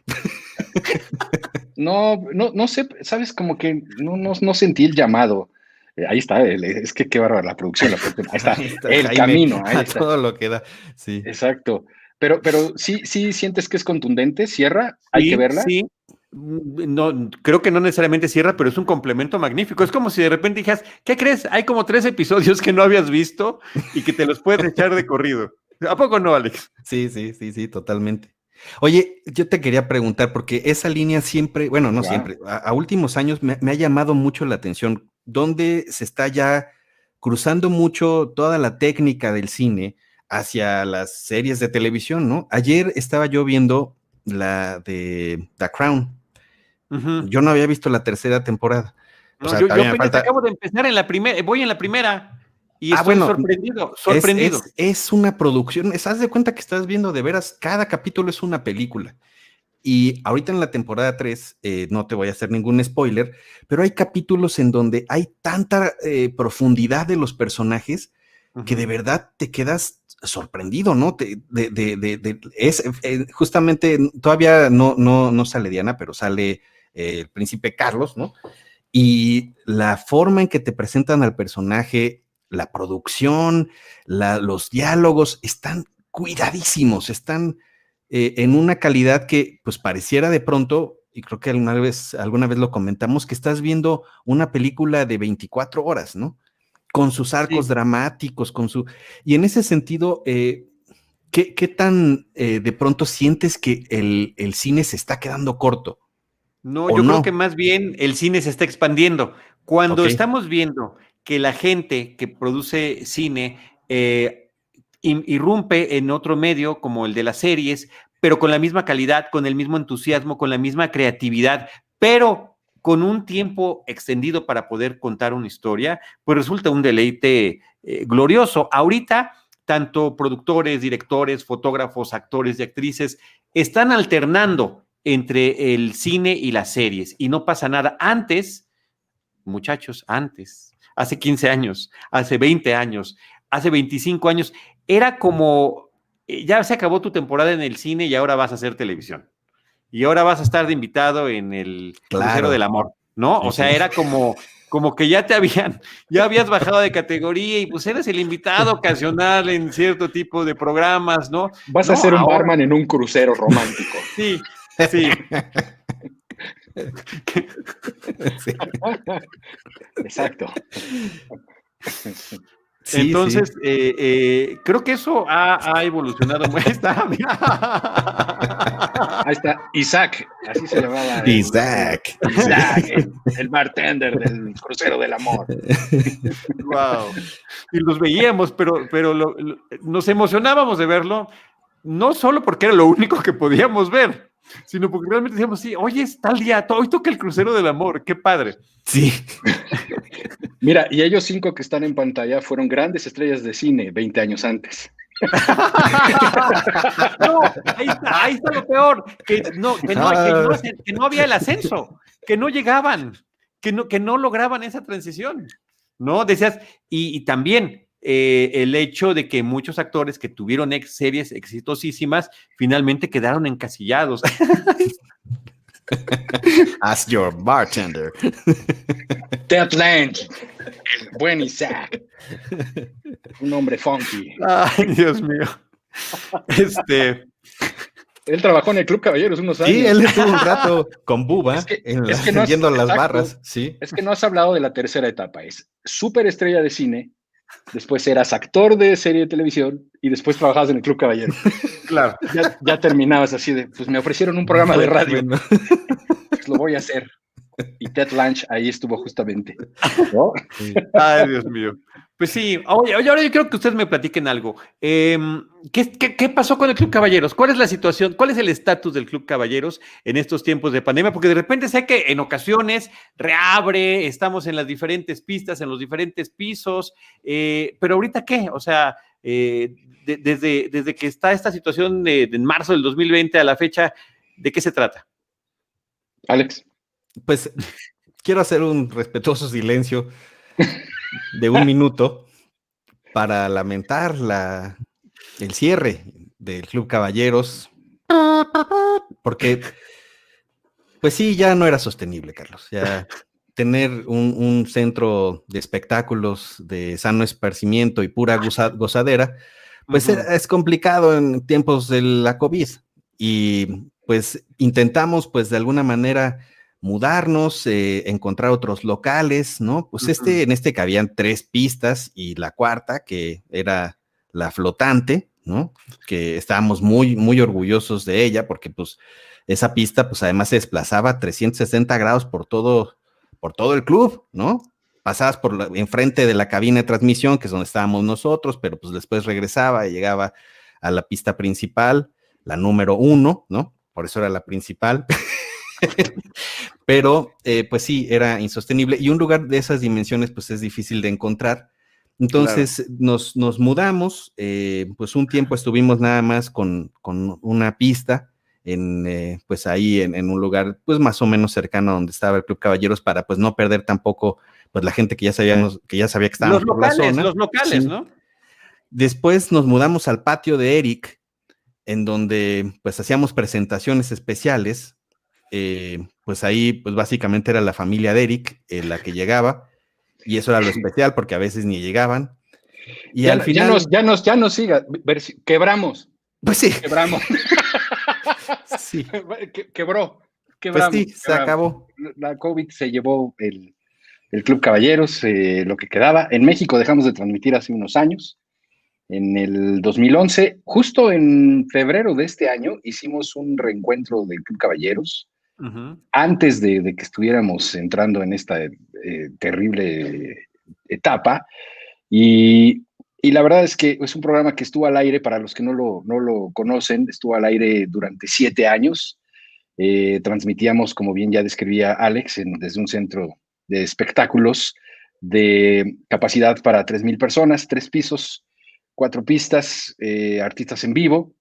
No, no, no sé, sabes, como que no, no, no sentí el llamado. Eh, ahí está, el- es que qué bárbara la producción, la producción. Ahí está,
Ahí está
el
Jaime,
camino, [laughs] ahí
a
está.
todo lo que da. Sí.
Exacto. Pero, pero sí, sí sientes que es contundente, cierra, hay
Sí,
que verla.
Sí. Mm, No, creo que no necesariamente cierra, pero es un complemento magnífico. Es como si de repente dijeras, ¿qué crees? Hay como tres episodios que no habías visto y que te los puedes echar de corrido. ¿A poco no, Alex?
Sí, sí, sí, sí, totalmente. Oye, yo te quería preguntar, porque esa línea siempre, bueno, no
Wow.
siempre, a, a últimos años me, me ha llamado mucho la atención, donde se está ya cruzando mucho toda la técnica del cine hacia las series de televisión, ¿no? Ayer estaba yo viendo la de The Crown. Yo no había visto la tercera temporada. O
No,
sea,
yo yo
falta-
acabo de empezar en la primera, voy en la primera y
Ah,
estoy
bueno,
sorprendido, sorprendido.
Es, es una producción, es, haz de cuenta que estás viendo de veras, cada capítulo es una película. Y ahorita en la temporada 3, eh, no te voy a hacer ningún spoiler, pero hay capítulos en donde hay tanta eh, profundidad de los personajes que de verdad te quedas sorprendido, ¿no? Te- de, de- de- de- es eh, justamente todavía no, no, no sale Diana, pero sale eh, el príncipe Carlos, ¿no? Y la forma en que te presentan al personaje, la producción, la- los diálogos, están cuidadísimos, están eh, en una calidad que pues pareciera de pronto, y creo que alguna vez, alguna vez lo comentamos, que estás viendo una película de 24 horas, ¿no? Con sus arcos
Sí.
dramáticos, con su... Y en ese sentido, eh, ¿qué, qué tan eh, de pronto sientes que el, el cine se está quedando corto?
No,
¿O
yo
no?
creo que más bien el cine se está expandiendo. Cuando estamos viendo que la gente que produce cine eh, irrumpe en otro medio como el de las series, pero con la misma calidad, con el mismo entusiasmo, con la misma creatividad, pero con un tiempo extendido para poder contar una historia, pues resulta un deleite eh, glorioso. Ahorita, tanto productores, directores, fotógrafos, actores y actrices están alternando entre el cine y las series y no pasa nada. Antes, muchachos, antes, hace 15 años, hace 20 años, hace 25 años, era como, eh, ya se acabó tu temporada en el cine y ahora vas a hacer televisión. Y ahora vas a estar de invitado en el
Claro.
Crucero del Amor, ¿no? O sea, era como, como que ya te habían, ya habías bajado de categoría y pues eres el invitado ocasional en cierto tipo de programas, ¿no?
Vas a ser un
ahora-
barman en un crucero romántico.
Sí, sí. [laughs]
Sí.
Exacto.
Sí,
Entonces,
sí.
eh, eh, creo que eso ha, ha evolucionado. muy- [laughs] Está, mira.
Ahí está, Isaac, así se llamaba. el- [laughs]
Isaac.
Isaac, el, el bartender del crucero del amor.
Wow. Y los veíamos, pero, pero lo- lo- nos emocionábamos de verlo, no solo porque era lo único que podíamos ver, sino porque realmente decíamos, sí, hoy es tal día, hoy toca el crucero del amor, qué padre.
Sí. [laughs]
Mira, y ellos cinco que están en pantalla fueron grandes estrellas de cine 20 años antes. [laughs]
No, ahí está, ahí está lo peor, que no, que no, que no, que no había el ascenso, que no llegaban, que no, que no lograban esa transición. ¿No? Decías, y, y también eh, el hecho de que muchos actores que tuvieron ex series exitosísimas finalmente quedaron encasillados. [laughs]
As your bartender. [laughs]
Ted Lange, el buen Isaac. Un hombre funky.
Ay, Dios mío. Este,
Él trabajó en el Club Caballeros unos años.
Sí, él estuvo un rato con Buba
Es que-
en
es
la-
que no has-
yendo a las
exacto.
barras. Sí.
Es que no has hablado de la tercera etapa. Es súper estrella de cine, después eras actor de serie de televisión y después trabajabas en el Club Caballero. [laughs]
claro.
Ya, ya terminabas así de, pues me ofrecieron un programa de radio,
Bueno, [laughs]
pues lo voy a hacer. Y Ted Lange ahí estuvo justamente. ¿no?
sí.
Ay, Dios mío. Pues sí, oye, ahora yo quiero que ustedes me platiquen algo. Em, ¿qué, pasó con el Club Caballeros? ¿Cuál es la situación? ¿Cuál es el estatus del Club Caballeros en estos tiempos de pandemia? Porque de repente sé que en ocasiones reabre, estamos en las diferentes pistas, en los diferentes pisos, eh, pero ahorita qué? O sea, eh, desde, desde que está esta situación de, en marzo del 2020 a la fecha, ¿de qué se trata?
Alex.
Pues [laughs] quiero hacer un respetuoso silencio [laughs] de un minuto para lamentar la, el cierre del Club Caballeros, porque, pues sí, ya no era sostenible, Carlos. Ya tener un, centro de espectáculos de sano esparcimiento y pura gozadera, pues es complicado en tiempos de la COVID. Y pues intentamos, pues de alguna manera, mudarnos, eh, encontrar otros locales, ¿no? Pues este, en este cabían tres pistas y la cuarta, que era la flotante, ¿no? Que estábamos muy, muy orgullosos de ella porque pues esa pista pues además se desplazaba 360 grados por todo, por todo el club, ¿no? Pasabas por enfrente de la cabina de transmisión, que es donde estábamos nosotros, pero pues después regresaba y llegaba a la pista principal, la número uno, ¿no? Por eso era la principal. [laughs] [laughs] Pero, eh, pues sí, era insostenible. Y un lugar de esas dimensiones, pues es difícil de encontrar. Entonces nos, nos, mudamos, eh, pues un tiempo estuvimos nada más con, con una pista, en, eh, pues ahí en, un lugar, pues más o menos cercano a donde estaba el Club Caballeros, para pues no perder tampoco, pues la gente que ya sabíamos, que ya sabía que estábamos
los locales, la zona. Los locales, ¿no?
Después nos mudamos al patio de Eric, en donde pues hacíamos presentaciones especiales eh, pues ahí, pues básicamente era la familia de Eric eh, la que llegaba, y eso era lo especial porque a veces ni llegaban. Y al final.
Ya nos, ya nos, ya nos siga, quebramos.
Pues sí.
Quebramos. [laughs]
sí. [laughs]
quebró.
Quebramos, pues sí, se acabó.
La COVID se llevó el, Club Caballeros, eh, lo que quedaba. En México dejamos de transmitir hace unos años. En el 2011, justo en febrero de este año, hicimos un reencuentro del Club Caballeros antes de, que estuviéramos entrando en esta eh, terrible etapa. Y, la verdad es que es un programa que estuvo al aire, para los que no lo, no lo conocen, estuvo al aire durante siete años. Eh, transmitíamos, como bien ya describía Alex, desde un centro de espectáculos de capacidad para 3.000 personas, tres pisos, cuatro pistas, eh, artistas en vivo.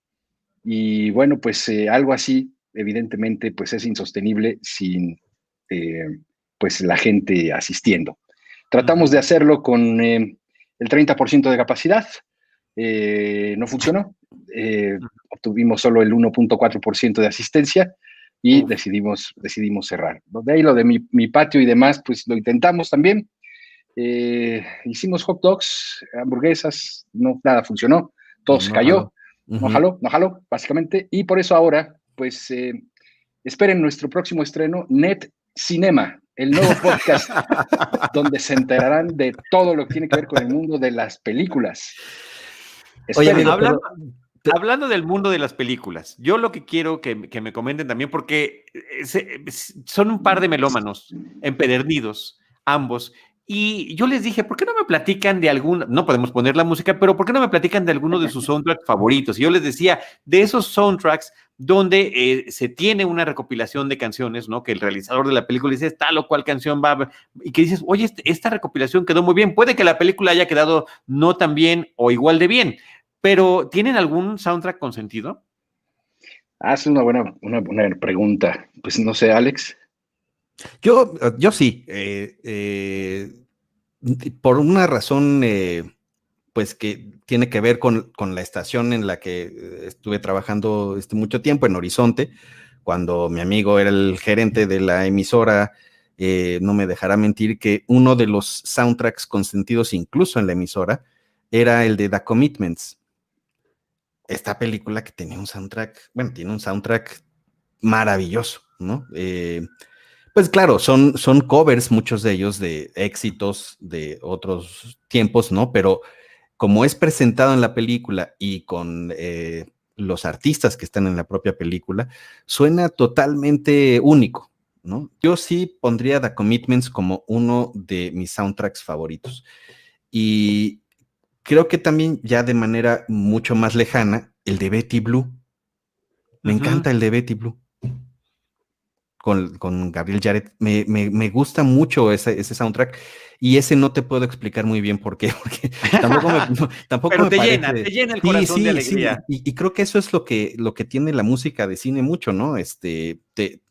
Y bueno, pues algo así evidentemente pues es insostenible sin eh, pues la gente asistiendo. Tratamos de hacerlo con eh, el 30% de capacidad, eh, no funcionó, obtuvimos solo el 1.4% de asistencia y decidimos, decidimos cerrar. De ahí lo de mi, patio y demás, pues lo intentamos también. hicimos hot dogs, hamburguesas, no, nada funcionó, todo se cayó, no jaló, no jaló, básicamente, y por eso ahora pues eh, esperen nuestro próximo estreno, Net Cinema, el nuevo podcast [laughs] donde se enterarán de todo lo que tiene que ver con el mundo de las películas.
Oye, hablando, del mundo de las películas, yo lo que quiero que, me comenten también, porque eh, son un par de melómanos empedernidos, ambos, y yo les dije, ¿por qué no me platican de algún, no podemos poner la música, pero ¿por qué no me platican de alguno de sus [laughs] soundtracks favoritos? Y yo les decía, de esos soundtracks donde eh, se tiene una recopilación de canciones, ¿no? Que el realizador de la película dice, tal o cual canción va, y que dices, oye, este, esta recopilación quedó muy bien. Puede que la película haya quedado no tan bien o igual de bien, pero ¿tienen algún soundtrack con sentido?
Hace una buena, una buena pregunta. Pues no sé, Alex.
Yo, yo sí. Eh, eh, por una razón, eh, pues que tiene que ver con, la estación en la que estuve trabajando este, mucho tiempo, en Horizonte, cuando mi amigo era el gerente de la emisora. no me dejará mentir que uno de los soundtracks consentidos incluso en la emisora era el de The Commitments. Esta película que tenía un soundtrack, bueno, tiene un soundtrack maravilloso, ¿no? Pues claro, son, son covers, muchos de ellos, de éxitos de otros tiempos, ¿no? Pero como es presentado en la película y con eh, los artistas que están en la propia película, suena totalmente único, ¿no? Yo sí pondría The Commitments como uno de mis soundtracks favoritos. Y creo que también ya de manera mucho más lejana, el de Betty Blue. Me encanta el de Betty Blue. Con, con Gabriel Jared. Me, me, gusta mucho ese, ese, soundtrack. Y ese no te puedo explicar muy bien por qué, [laughs] porque tampoco me, tampoco
Pero te llena, te llena el corazón de alegría.
Y, y, creo que eso es lo que, lo que tiene la música de cine mucho, ¿no? Este, te,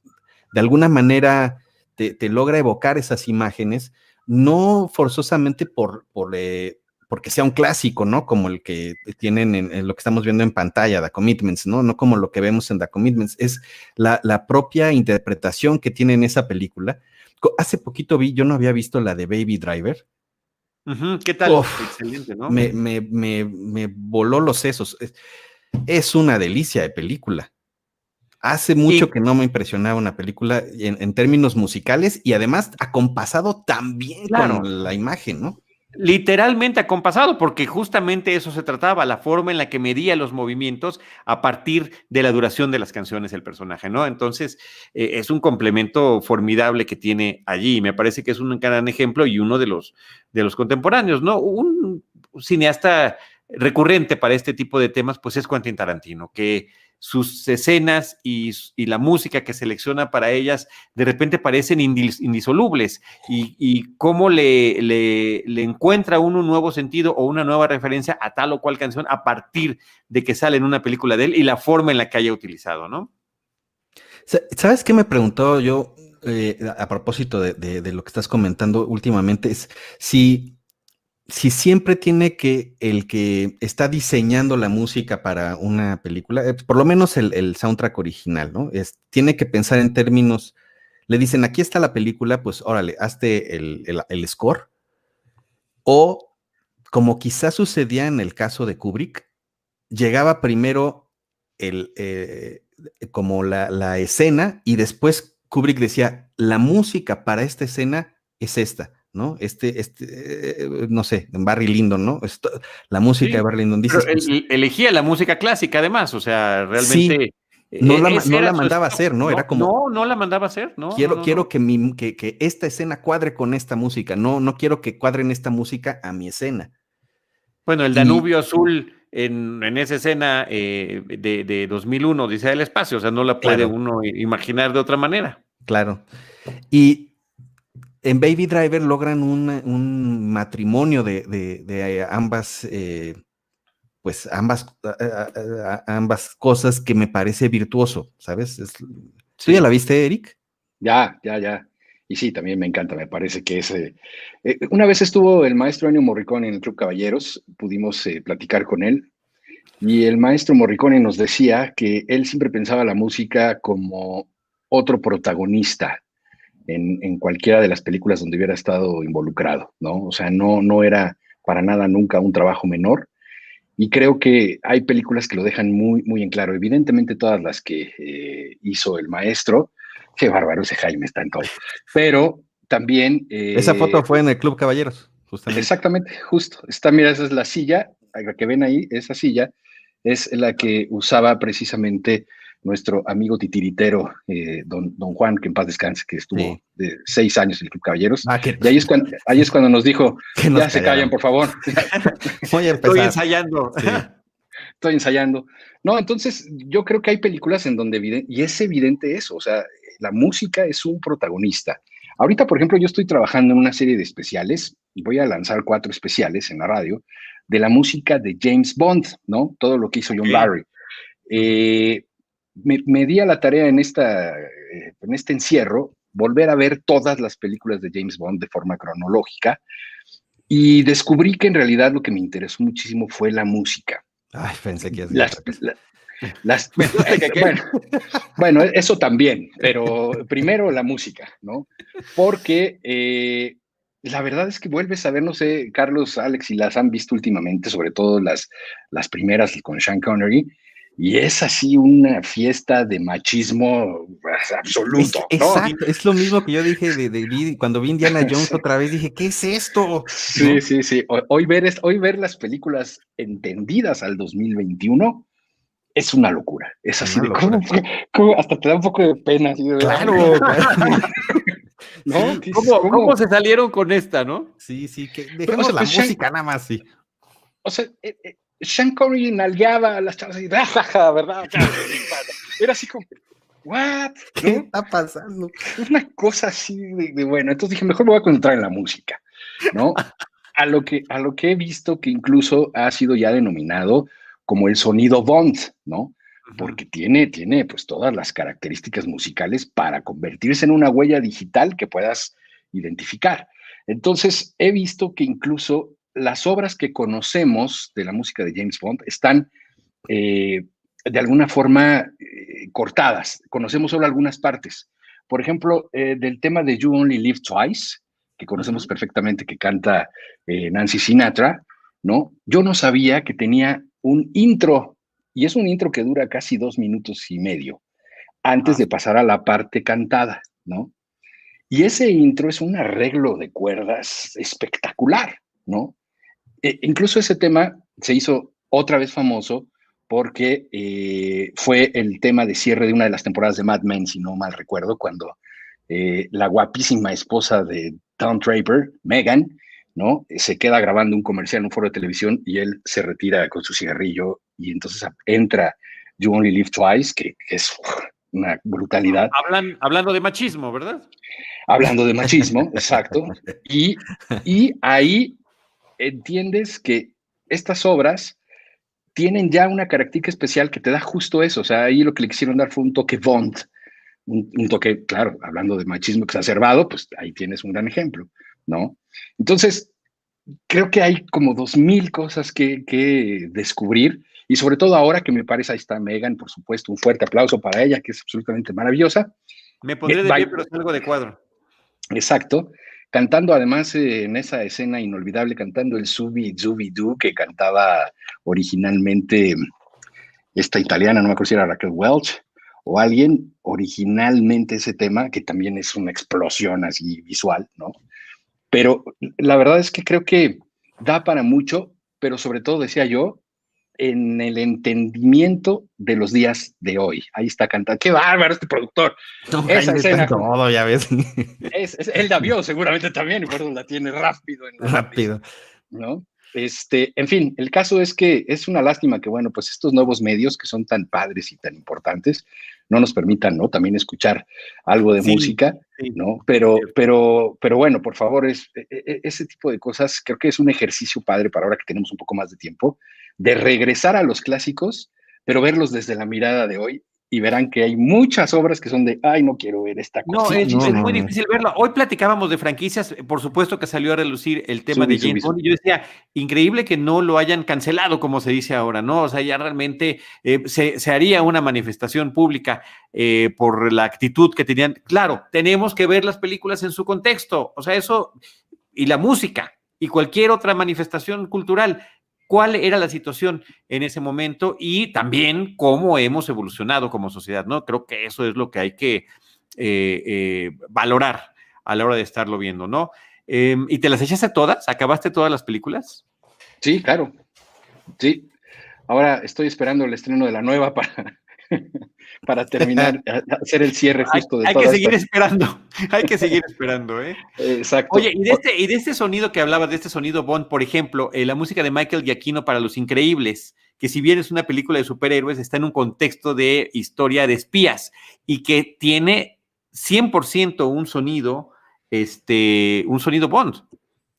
de alguna manera te, te, logra evocar esas imágenes, no forzosamente por, por, eh, porque sea un clásico, ¿no? Como el que tienen en, lo que estamos viendo en pantalla, The Commitments, ¿no? No como lo que vemos en The Commitments, es la, propia interpretación que tiene en esa película. Hace poquito vi, yo no había visto la de Baby Driver.
¿Qué tal? Excelente, ¿no?
Me, me, me, voló los sesos. Es, una delicia de película. Hace mucho que no me impresionaba una película en, términos musicales y además acompasado también con la imagen, ¿no?
Literalmente acompasado, porque justamente eso se trataba, la forma en la que medía los movimientos a partir de la duración de las canciones del personaje, ¿no? Entonces, eh, es un complemento formidable que tiene allí. Me parece que es un gran ejemplo y uno de los, de los contemporáneos, ¿no? Un cineasta recurrente para este tipo de temas, pues es Quentin Tarantino, que sus escenas y, la música que selecciona para ellas de repente parecen indisolubles y, cómo le, encuentra uno un nuevo sentido o una nueva referencia a tal o cual canción a partir de que sale en una película de él y la forma en la que haya utilizado, ¿no?
¿Sabes qué me preguntó yo eh, a propósito de, lo que estás comentando últimamente? Es si si siempre tiene que el que está diseñando la música para una película, eh, por lo menos el, soundtrack original, ¿no? Es, tiene que pensar en términos, le dicen, aquí está la película, pues órale, hazte el, score. O como quizás sucedía en el caso de Kubrick, llegaba primero el, eh, como la, la escena y después Kubrick decía, la música para esta escena es esta ¿no? Este, este, eh, no sé, en Barry Lyndon, ¿no? la música de Barry Lyndon.
Dice, pues elegía la música clásica además, o sea, realmente...
no, la, no la, mandaba a hacer, ¿no? Era como.
No, no la mandaba a hacer, ¿no?
Quiero, quiero que, mi, que, que, esta escena cuadre con esta música. No, no quiero que cuadren esta música a mi escena.
Bueno, el Danubio Azul en, en, esa escena eh, de, de, 2001, dice el espacio, o sea, no la puede uno imaginar de otra manera.
Claro. Y en Baby Driver logran un, matrimonio de, ambas, eh, pues ambas, ambas cosas que me parece virtuoso, ¿sabes? ¿Tú ya la viste, Eric?
Ya, ya, ya. Y sí, también me encanta, me parece que es... Eh, eh, una vez estuvo el maestro Ennio Morricone en el Club Caballeros, pudimos platicar con él, y el maestro Morricone nos decía que él siempre pensaba la música como otro protagonista en, cualquiera de las películas donde hubiera estado involucrado, ¿no? O sea, no, no era para nada nunca un trabajo menor. Y creo que hay películas que lo dejan muy, muy en claro. Evidentemente, todas las que eh, hizo el maestro, qué bárbaro ese Jaime está en todo. Pero también.
Eh, esa foto fue en el Club Caballeros,
justamente. Exactamente, justo. Está, mira, esa es la silla, la que ven ahí, esa silla es la que usaba precisamente nuestro amigo titiritero, eh, don, don Juan, que en paz descanse, que estuvo de seis años en el Club Caballeros. Ah, y ahí es, cuando, ahí es cuando nos dijo, [laughs] ya se callan, por favor. [laughs]
Estoy ensayando. [laughs]
Estoy ensayando. No, entonces yo creo que hay películas en donde, y es evidente eso, o sea, la música es un protagonista. Ahorita, por ejemplo, yo estoy trabajando en una serie de especiales, voy a lanzar cuatro especiales en la radio, de la música de James Bond, ¿no? Todo lo que hizo John Barry. Eh, me, di a la tarea en, esta, eh, en este encierro volver a ver todas las películas de James Bond de forma cronológica y descubrí que en realidad lo que me interesó muchísimo fue la música.
Ay, pensé que
las, las, [laughs] bueno, bueno, eso también, pero primero la música, ¿no? Porque eh, la verdad es que vuelves a ver, no sé, Carlos, Alex, si las han visto últimamente, sobre todo las, las primeras con Sean Connery, y es así una fiesta de machismo pues, absoluto.
Es, Exacto, es lo mismo que yo dije de, cuando vi Indiana [laughs] Jones otra vez, dije, ¿qué es esto?
Sí, sí, sí. Hoy ver, hoy ver las películas entendidas al 2021 es una locura. Es así de, ¿cómo, hasta te da un poco de pena.
claro.
¿No? [laughs] ¿Cómo, se salieron con esta, no?
Sí, sí, que dejemos la pues, música nada más, sí.
O sea, eh, eh, Sean Connery nalgueaba a las chavas y jajaja, ¿verdad? [laughs] Era así como, ¿what?
¿Qué está pasando?
Una cosa así de, bueno. Entonces dije, mejor me voy a concentrar en la música, ¿no? a, lo que, a lo que he visto que incluso ha sido ya denominado como el sonido Bond, ¿no? Porque tiene, tiene pues todas las características musicales para convertirse en una huella digital que puedas identificar. Entonces, he visto que incluso las obras que conocemos de la música de James Bond están eh, de alguna forma eh, cortadas. Conocemos solo algunas partes. Por ejemplo, eh, del tema de You Only Live Twice, que conocemos perfectamente, que canta Nancy Sinatra, ¿no? Yo no sabía que tenía un intro, y es un intro que dura casi dos minutos y medio, antes de pasar a la parte cantada, ¿no? Y ese intro es un arreglo de cuerdas espectacular, ¿no? E, incluso ese tema se hizo otra vez famoso porque eh, fue el tema de cierre de una de las temporadas de Mad Men, si no mal recuerdo, cuando eh, la guapísima esposa de Tom Draper, Megan, ¿no? Se queda grabando un comercial en un foro de televisión y él se retira con su cigarrillo y entonces entra You Only Live Twice, que, es una brutalidad.
Hablan, hablando de machismo, ¿verdad?
Hablando de machismo, exacto. Y, y ahí entiendes que estas obras tienen ya una característica especial que te da justo eso. O sea, ahí lo que le quisieron dar fue un toque Bond, un, toque, claro, hablando de machismo exacerbado, pues ahí tienes un gran ejemplo, ¿no? Entonces, creo que hay como dos mil cosas que, que descubrir y sobre todo ahora que me parece, ahí está Megan, por supuesto, un fuerte aplauso para ella, que es absolutamente maravillosa.
Me pondré de pie, pero salgo de cuadro.
Exacto cantando además eh, en esa escena inolvidable, cantando el Subi Zubi Du que cantaba originalmente esta italiana, no me acuerdo si era Raquel Welch o alguien, originalmente ese tema, que también es una explosión así visual, ¿no? Pero la verdad es que creo que da para mucho, pero sobre todo, decía yo, en el entendimiento de los días de hoy. Ahí está cantando. ¡Qué bárbaro este productor!
Esa escena. Todo, ya ves.
él la vio seguramente también y por eso la tiene rápido.
rápido.
¿No? Este, en fin, el caso es que es una lástima que, bueno, pues estos nuevos medios que son tan padres y tan importantes no nos permitan, ¿no? También escuchar algo de música, ¿no? Pero, pero, pero bueno, por favor, es, e, e, ese tipo de cosas creo que es un ejercicio padre para ahora que tenemos un poco más de tiempo, de regresar a los clásicos, pero verlos desde la mirada de hoy y verán que hay muchas obras que son de, ay, no quiero ver esta
cosa. No, es, muy difícil verlo. Hoy platicábamos de franquicias, por supuesto que salió a relucir el tema de James Bond, y yo decía, increíble que no lo hayan cancelado, como se dice ahora, ¿no? O sea, ya realmente eh, se, haría una manifestación pública eh, por la actitud que tenían. Claro, tenemos que ver las películas en su contexto, o sea, eso, y la música, y cualquier otra manifestación cultural cuál era la situación en ese momento y también cómo hemos evolucionado como sociedad, ¿no? Creo que eso es lo que hay que eh, eh, valorar a la hora de estarlo viendo, ¿no? Em, ¿Y te las echaste todas? ¿Acabaste todas las películas?
Sí, claro. Sí. Ahora estoy esperando el estreno de la nueva [laughs] para, [laughs] para terminar, [laughs] hacer el cierre justo
de Hay que seguir esperando, [laughs] hay que seguir esperando, ¿eh?
Exacto.
Oye, y de, este, y de este sonido que hablabas, de este sonido Bond, por ejemplo, eh, la música de Michael Giacchino para Los Increíbles, que si bien es una película de superhéroes, está en un contexto de historia de espías y que tiene 100% un sonido, este, un sonido Bond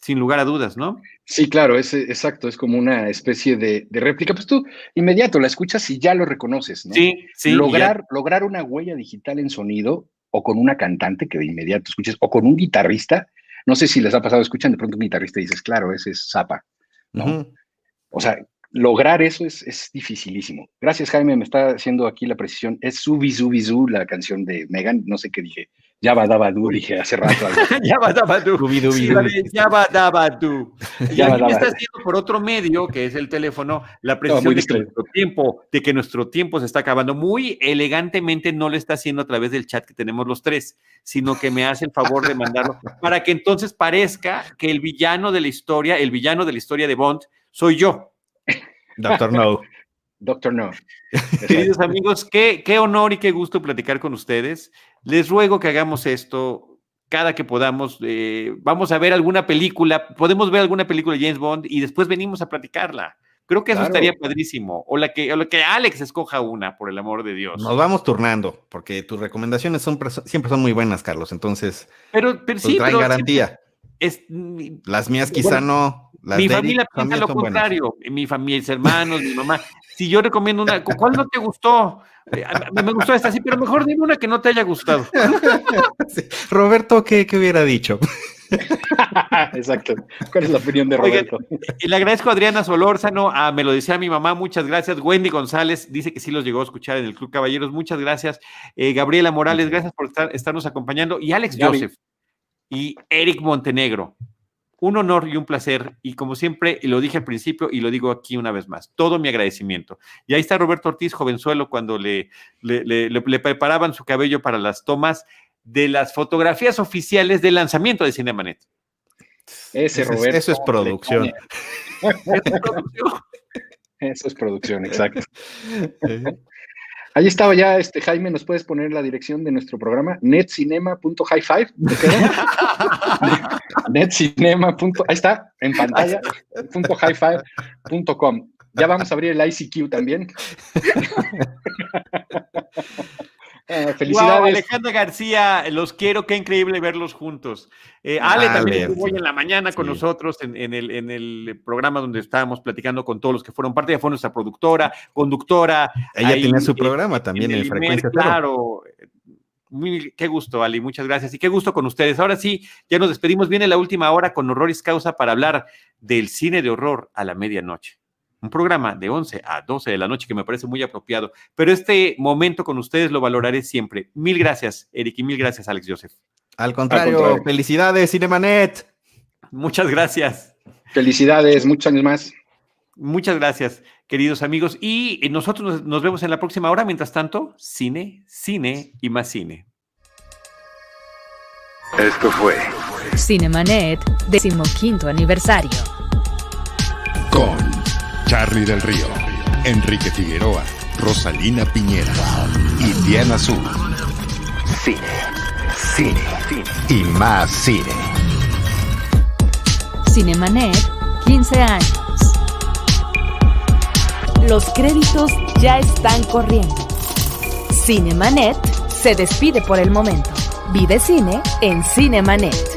sin lugar a dudas, ¿no?
Sí, claro, es exacto, es como una especie de, réplica. Pues tú inmediato la escuchas y ya lo reconoces, ¿no?
Sí, sí.
Lograr, lograr una huella digital en sonido o con una cantante que de inmediato escuches o con un guitarrista. No sé si les ha pasado, escuchan de pronto un guitarrista y dices, claro, ese es Zapa, ¿no? O sea, lograr eso es, es, dificilísimo. Gracias, Jaime, me está haciendo aquí la precisión. Es Subi Subi Zu, la canción de Megan, no sé qué dije. Ya va Dabadu, dije hace rato.
ya va Dabadu. Ya va Dabadu. Y aquí me está haciendo por otro medio, que es el teléfono, la precisión de, que nuestro tiempo, de que nuestro tiempo se está acabando. Muy elegantemente no lo está haciendo a través del chat que tenemos los tres, sino que me hace el favor de mandarlo [laughs] para que entonces parezca que el villano de la historia, el villano de la historia de Bond, soy yo.
Doctor No.
Doctor No. [laughs]
Queridos amigos, qué, qué honor y qué gusto platicar con ustedes. Les ruego que hagamos esto cada que podamos. eh, vamos a ver alguna película, podemos ver alguna película de James Bond y después venimos a platicarla. Creo que eso
Claro.
estaría padrísimo. O la que, o la que Alex escoja una, por el amor de Dios.
Nos vamos turnando, porque tus recomendaciones son, pres- siempre son muy buenas, Carlos. Entonces,
pero, pero
pues,
sí,
traen
pero
garantía.
es,
Las mías quizá no. Las
mi familia
Eric
piensa lo
buenas.
contrario. Mi familia, mis hermanos, mi mamá. Si yo recomiendo una, ¿cu- ¿cuál no te gustó? Eh, me gustó esta, sí, pero mejor dime una que no te haya gustado. [laughs]
Sí. Roberto, ¿qué, qué hubiera dicho? [laughs]
Exacto. ¿Cuál es la opinión de Roberto?
Le agradezco a Adriana Solórzano, a, me lo decía mi mamá, muchas gracias. Wendy González dice que sí los llegó a escuchar en el Club Caballeros, muchas gracias. Eh, Gabriela Morales, gracias por estar, estarnos acompañando. Y Alex
Gaby.
Joseph y Eric Montenegro. Un honor y un placer. Y como siempre, y lo dije al principio y lo digo aquí una vez más, todo mi agradecimiento. Y ahí está Roberto Ortiz, jovenzuelo, cuando le, le, le- le- le preparaban su cabello para las tomas de las fotografías oficiales del lanzamiento de Cinemanet.
Ese
Eso es-
Roberto. [laughs]
eso es producción.
Eso es producción, exacto. [laughs] Ahí estaba ya, este Jaime, ¿nos puedes poner la dirección de nuestro programa? netcinema.highfive. netcinema. [laughs] Ahí está, en pantalla, [laughs] punto highfive punto com. Ya vamos a abrir el ICQ también. [laughs] Eh,
Wow,
felicidades.
Alejandra García, los quiero, qué increíble verlos juntos. Eh, Ale también estuvo en la mañana con
Sí.
nosotros en, en el, en el programa donde estábamos platicando con todos los que fueron parte, ella fue nuestra productora, conductora.
Ella
ahí,
tenía su
eh,
programa también en,
el
Frecuencia
Imer. Claro. Muy, qué gusto, Ali, muchas gracias. Y qué gusto con ustedes. Ahora sí, ya nos despedimos. Viene la última hora con Horroris Causa para hablar del cine de horror a la medianoche. Un programa de 11 a 12 de la noche que me parece muy apropiado. Pero este momento con ustedes lo valoraré siempre. Mil gracias, Eric, y mil gracias, Alex Joseph.
Al contrario,
contrario.
felicidades, Cinemanet.
Muchas gracias.
Felicidades, muchos años más.
Muchas gracias, queridos amigos. Y nosotros nos, nos vemos en la próxima hora. Mientras tanto, cine, cine y más cine.
Esto fue
Cinemanet, decimoquinto aniversario.
con Charlie del Río, Enrique Figueroa, Rosalina Piñera y Diana Azul. Cine, cine, cine y más cine.
Cinemanet, 15 años. Los créditos ya están corriendo. Cinemanet se despide por el momento. Vive cine en Cinemanet.